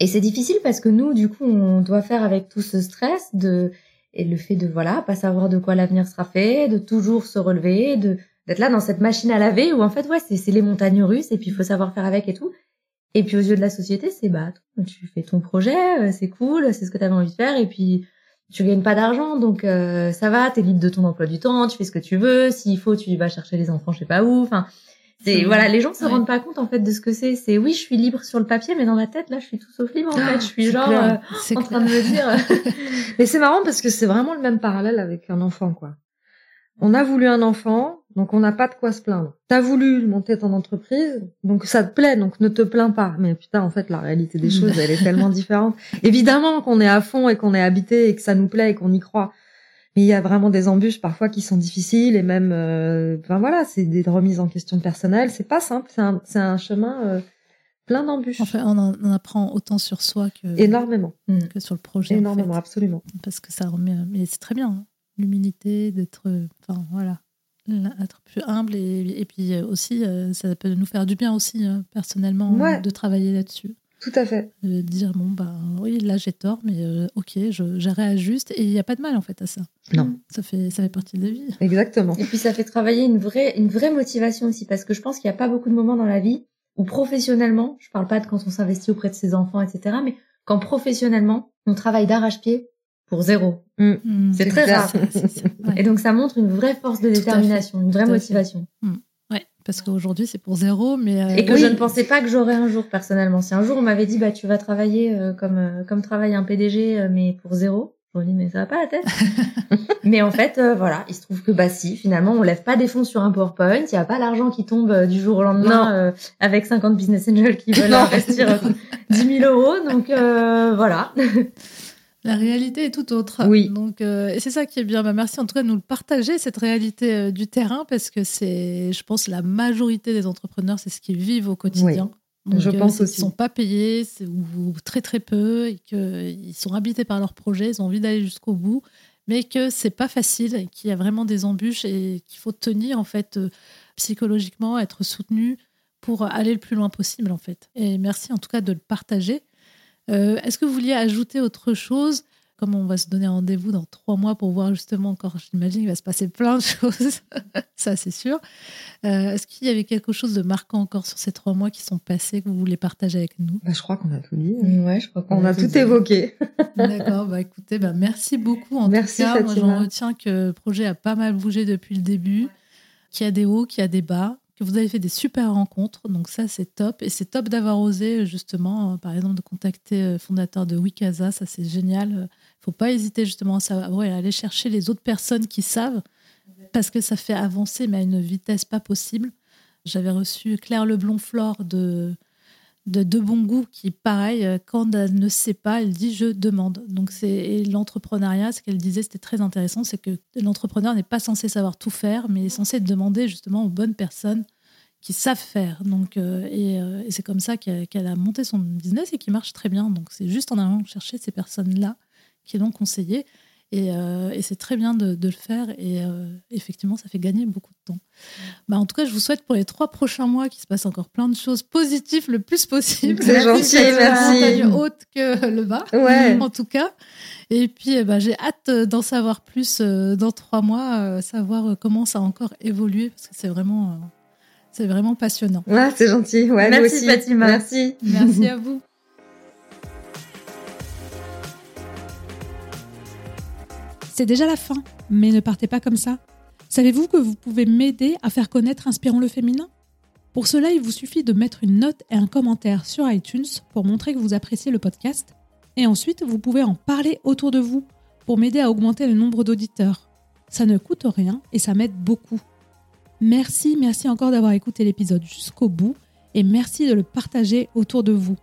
Et c'est difficile parce que nous, du coup, on doit faire avec tout ce stress de et le fait de voilà pas savoir de quoi l'avenir sera fait, de toujours se relever, de d'être là dans cette machine à laver où en fait ouais c'est les montagnes russes et puis il faut savoir faire avec et tout. Et puis aux yeux de la société c'est bah tu fais ton projet euh, c'est cool c'est ce que tu avais envie de faire et puis tu gagnes pas d'argent. Donc euh, ça va t'es libre de ton emploi du temps tu fais ce que tu veux. S'il faut tu vas chercher les enfants je sais pas où. Enfin c'est voilà les gens se rendent pas compte en fait de ce que c'est. C'est oui je suis libre sur le papier mais dans ma tête là je suis tout sauf libre en fait. Je suis genre euh, en train de me dire <laughs> mais c'est marrant parce que c'est vraiment le même parallèle avec un enfant quoi. On a voulu un enfant, donc on n'a pas de quoi se plaindre. T'as voulu monter ton entreprise, donc ça te plaît, donc ne te plains pas. Mais putain, en fait, la réalité des choses, elle est tellement différente. Évidemment qu'on est à fond et qu'on est habité et que ça nous plaît et qu'on y croit. Mais il y a vraiment des embûches parfois qui sont difficiles et même, euh, enfin voilà, c'est des remises en question personnelles. C'est pas simple, c'est un, chemin euh, plein d'embûches. Enfin, on en, apprend autant sur soi que énormément que sur le projet. Énormément, absolument. Parce que ça remet, mais c'est très bien. Hein l'humilité, d'être, enfin voilà, être plus humble et, puis euh, aussi euh, ça peut nous faire du bien aussi euh, personnellement de travailler là-dessus. Tout à fait. De dire bon bah oui là j'ai tort mais ok je, je, réajuste et il n'y a pas de mal en fait à ça. Non. Ça fait ça fait partie de la vie. Exactement. Et puis ça fait travailler une vraie une vraie motivation aussi parce que je pense qu'il n'y a pas beaucoup de moments dans la vie où professionnellement, je parle pas de quand on s'investit auprès de ses enfants etc. mais quand professionnellement on travaille d'arrache-pied pour zéro. Mm. Mm. c'est très rare. <laughs> Et donc ça montre une vraie force de détermination, une vraie motivation. Mm. Ouais, parce qu'aujourd'hui c'est pour zéro, mais euh, et que je ne pensais pas que j'aurais un jour personnellement. Si un jour on m'avait dit bah tu vas travailler euh, comme euh, comme travaille un PDG mais pour zéro, j'aurais dit mais ça va pas la tête. <laughs> mais en fait voilà, il se trouve que bah si finalement on lève pas des fonds sur un PowerPoint, il y a pas l'argent qui tombe du jour au lendemain avec 50 business angels qui <laughs> veulent investir 10 000 euros, donc voilà. La réalité est tout autre. Oui. Donc, euh, et c'est ça qui est bien. Bah, merci en tout cas de nous le partager, cette réalité euh, du terrain, parce que c'est, je pense, la majorité des entrepreneurs, c'est ce qu'ils vivent au quotidien. je euh, pense aussi. Ils ne sont pas payés, ou très très peu, et qu'ils sont habités par leur projet, ils ont envie d'aller jusqu'au bout, mais que c'est pas facile, qu'il y a vraiment des embûches et qu'il faut tenir en fait psychologiquement, être soutenu pour aller le plus loin possible en fait. Et merci en tout cas de le partager. Euh, est-ce que vous vouliez ajouter autre chose? Comme on va se donner rendez-vous dans trois mois pour voir justement encore, j'imagine qu'il va se passer plein de <laughs> choses, ça c'est sûr. Euh, est-ce qu'il y avait quelque chose de marquant encore sur ces trois mois qui sont passés que vous voulez partager avec nous? Bah, Je crois qu'on a tout dit. Ouais, je crois qu'on a, tout, évoqué. <laughs> D'accord, bah écoutez, bah, merci beaucoup en merci, tout cas. Moi, j'en retiens que le projet a pas mal bougé depuis le début, qu'il y a des hauts, qu'il y a des bas, vous avez fait des super rencontres. Donc ça, c'est top. Et c'est top d'avoir osé, justement, euh, par exemple, de contacter le fondateur de Wikasa. Ça, c'est génial. Il ne faut pas hésiter, justement, à, savoir, ouais, aller chercher les autres personnes qui savent, parce que ça fait avancer, mais à une vitesse pas possible. J'avais reçu Claire Leblond-Flore de de, bon goût qui, pareil, euh, quand elle ne sait pas, elle dit je demande. Donc c'est l'entrepreneuriat, ce qu'elle disait, c'était très intéressant, c'est que l'entrepreneur n'est pas censé savoir tout faire, mais est censé demander justement aux bonnes personnes qui savent faire. Donc euh, euh, et, c'est comme ça qu'elle a monté son business et qui marche très bien. Donc c'est juste en allant chercher ces personnes-là qui l'ont conseillé. Euh, et, c'est très bien de, le faire. Et euh, effectivement, ça fait gagner beaucoup de temps. Bah, en tout cas, je vous souhaite pour les trois prochains mois qu'il se passe encore plein de choses positives le plus possible. C'est gentil, merci. haute que le bas, en tout cas. Et puis, bah, j'ai hâte d'en savoir plus euh, dans trois mois, savoir comment ça a encore évolué, parce que c'est vraiment, c'est vraiment passionnant. Ouais, c'est gentil. Ouais, merci, Fatima. Merci. Merci à vous. C'est déjà la fin, mais ne partez pas comme ça. Savez-vous que vous pouvez m'aider à faire connaître Inspirons le féminin? Pour cela, il vous suffit de mettre une note et un commentaire sur iTunes pour montrer que vous appréciez le podcast. Et ensuite, vous pouvez en parler autour de vous pour m'aider à augmenter le nombre d'auditeurs. Ça ne coûte rien et ça m'aide beaucoup. Merci, merci encore d'avoir écouté l'épisode jusqu'au bout et merci de le partager autour de vous.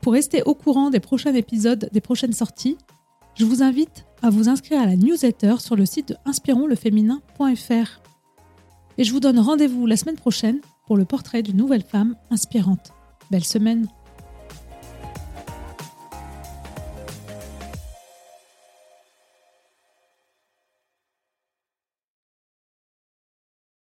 Pour rester au courant des prochains épisodes, des prochaines sorties, je vous invite à vous inscrire à la newsletter sur le site de inspironsleféminin.fr. Et je vous donne rendez-vous la semaine prochaine pour le portrait d'une nouvelle femme inspirante. Belle semaine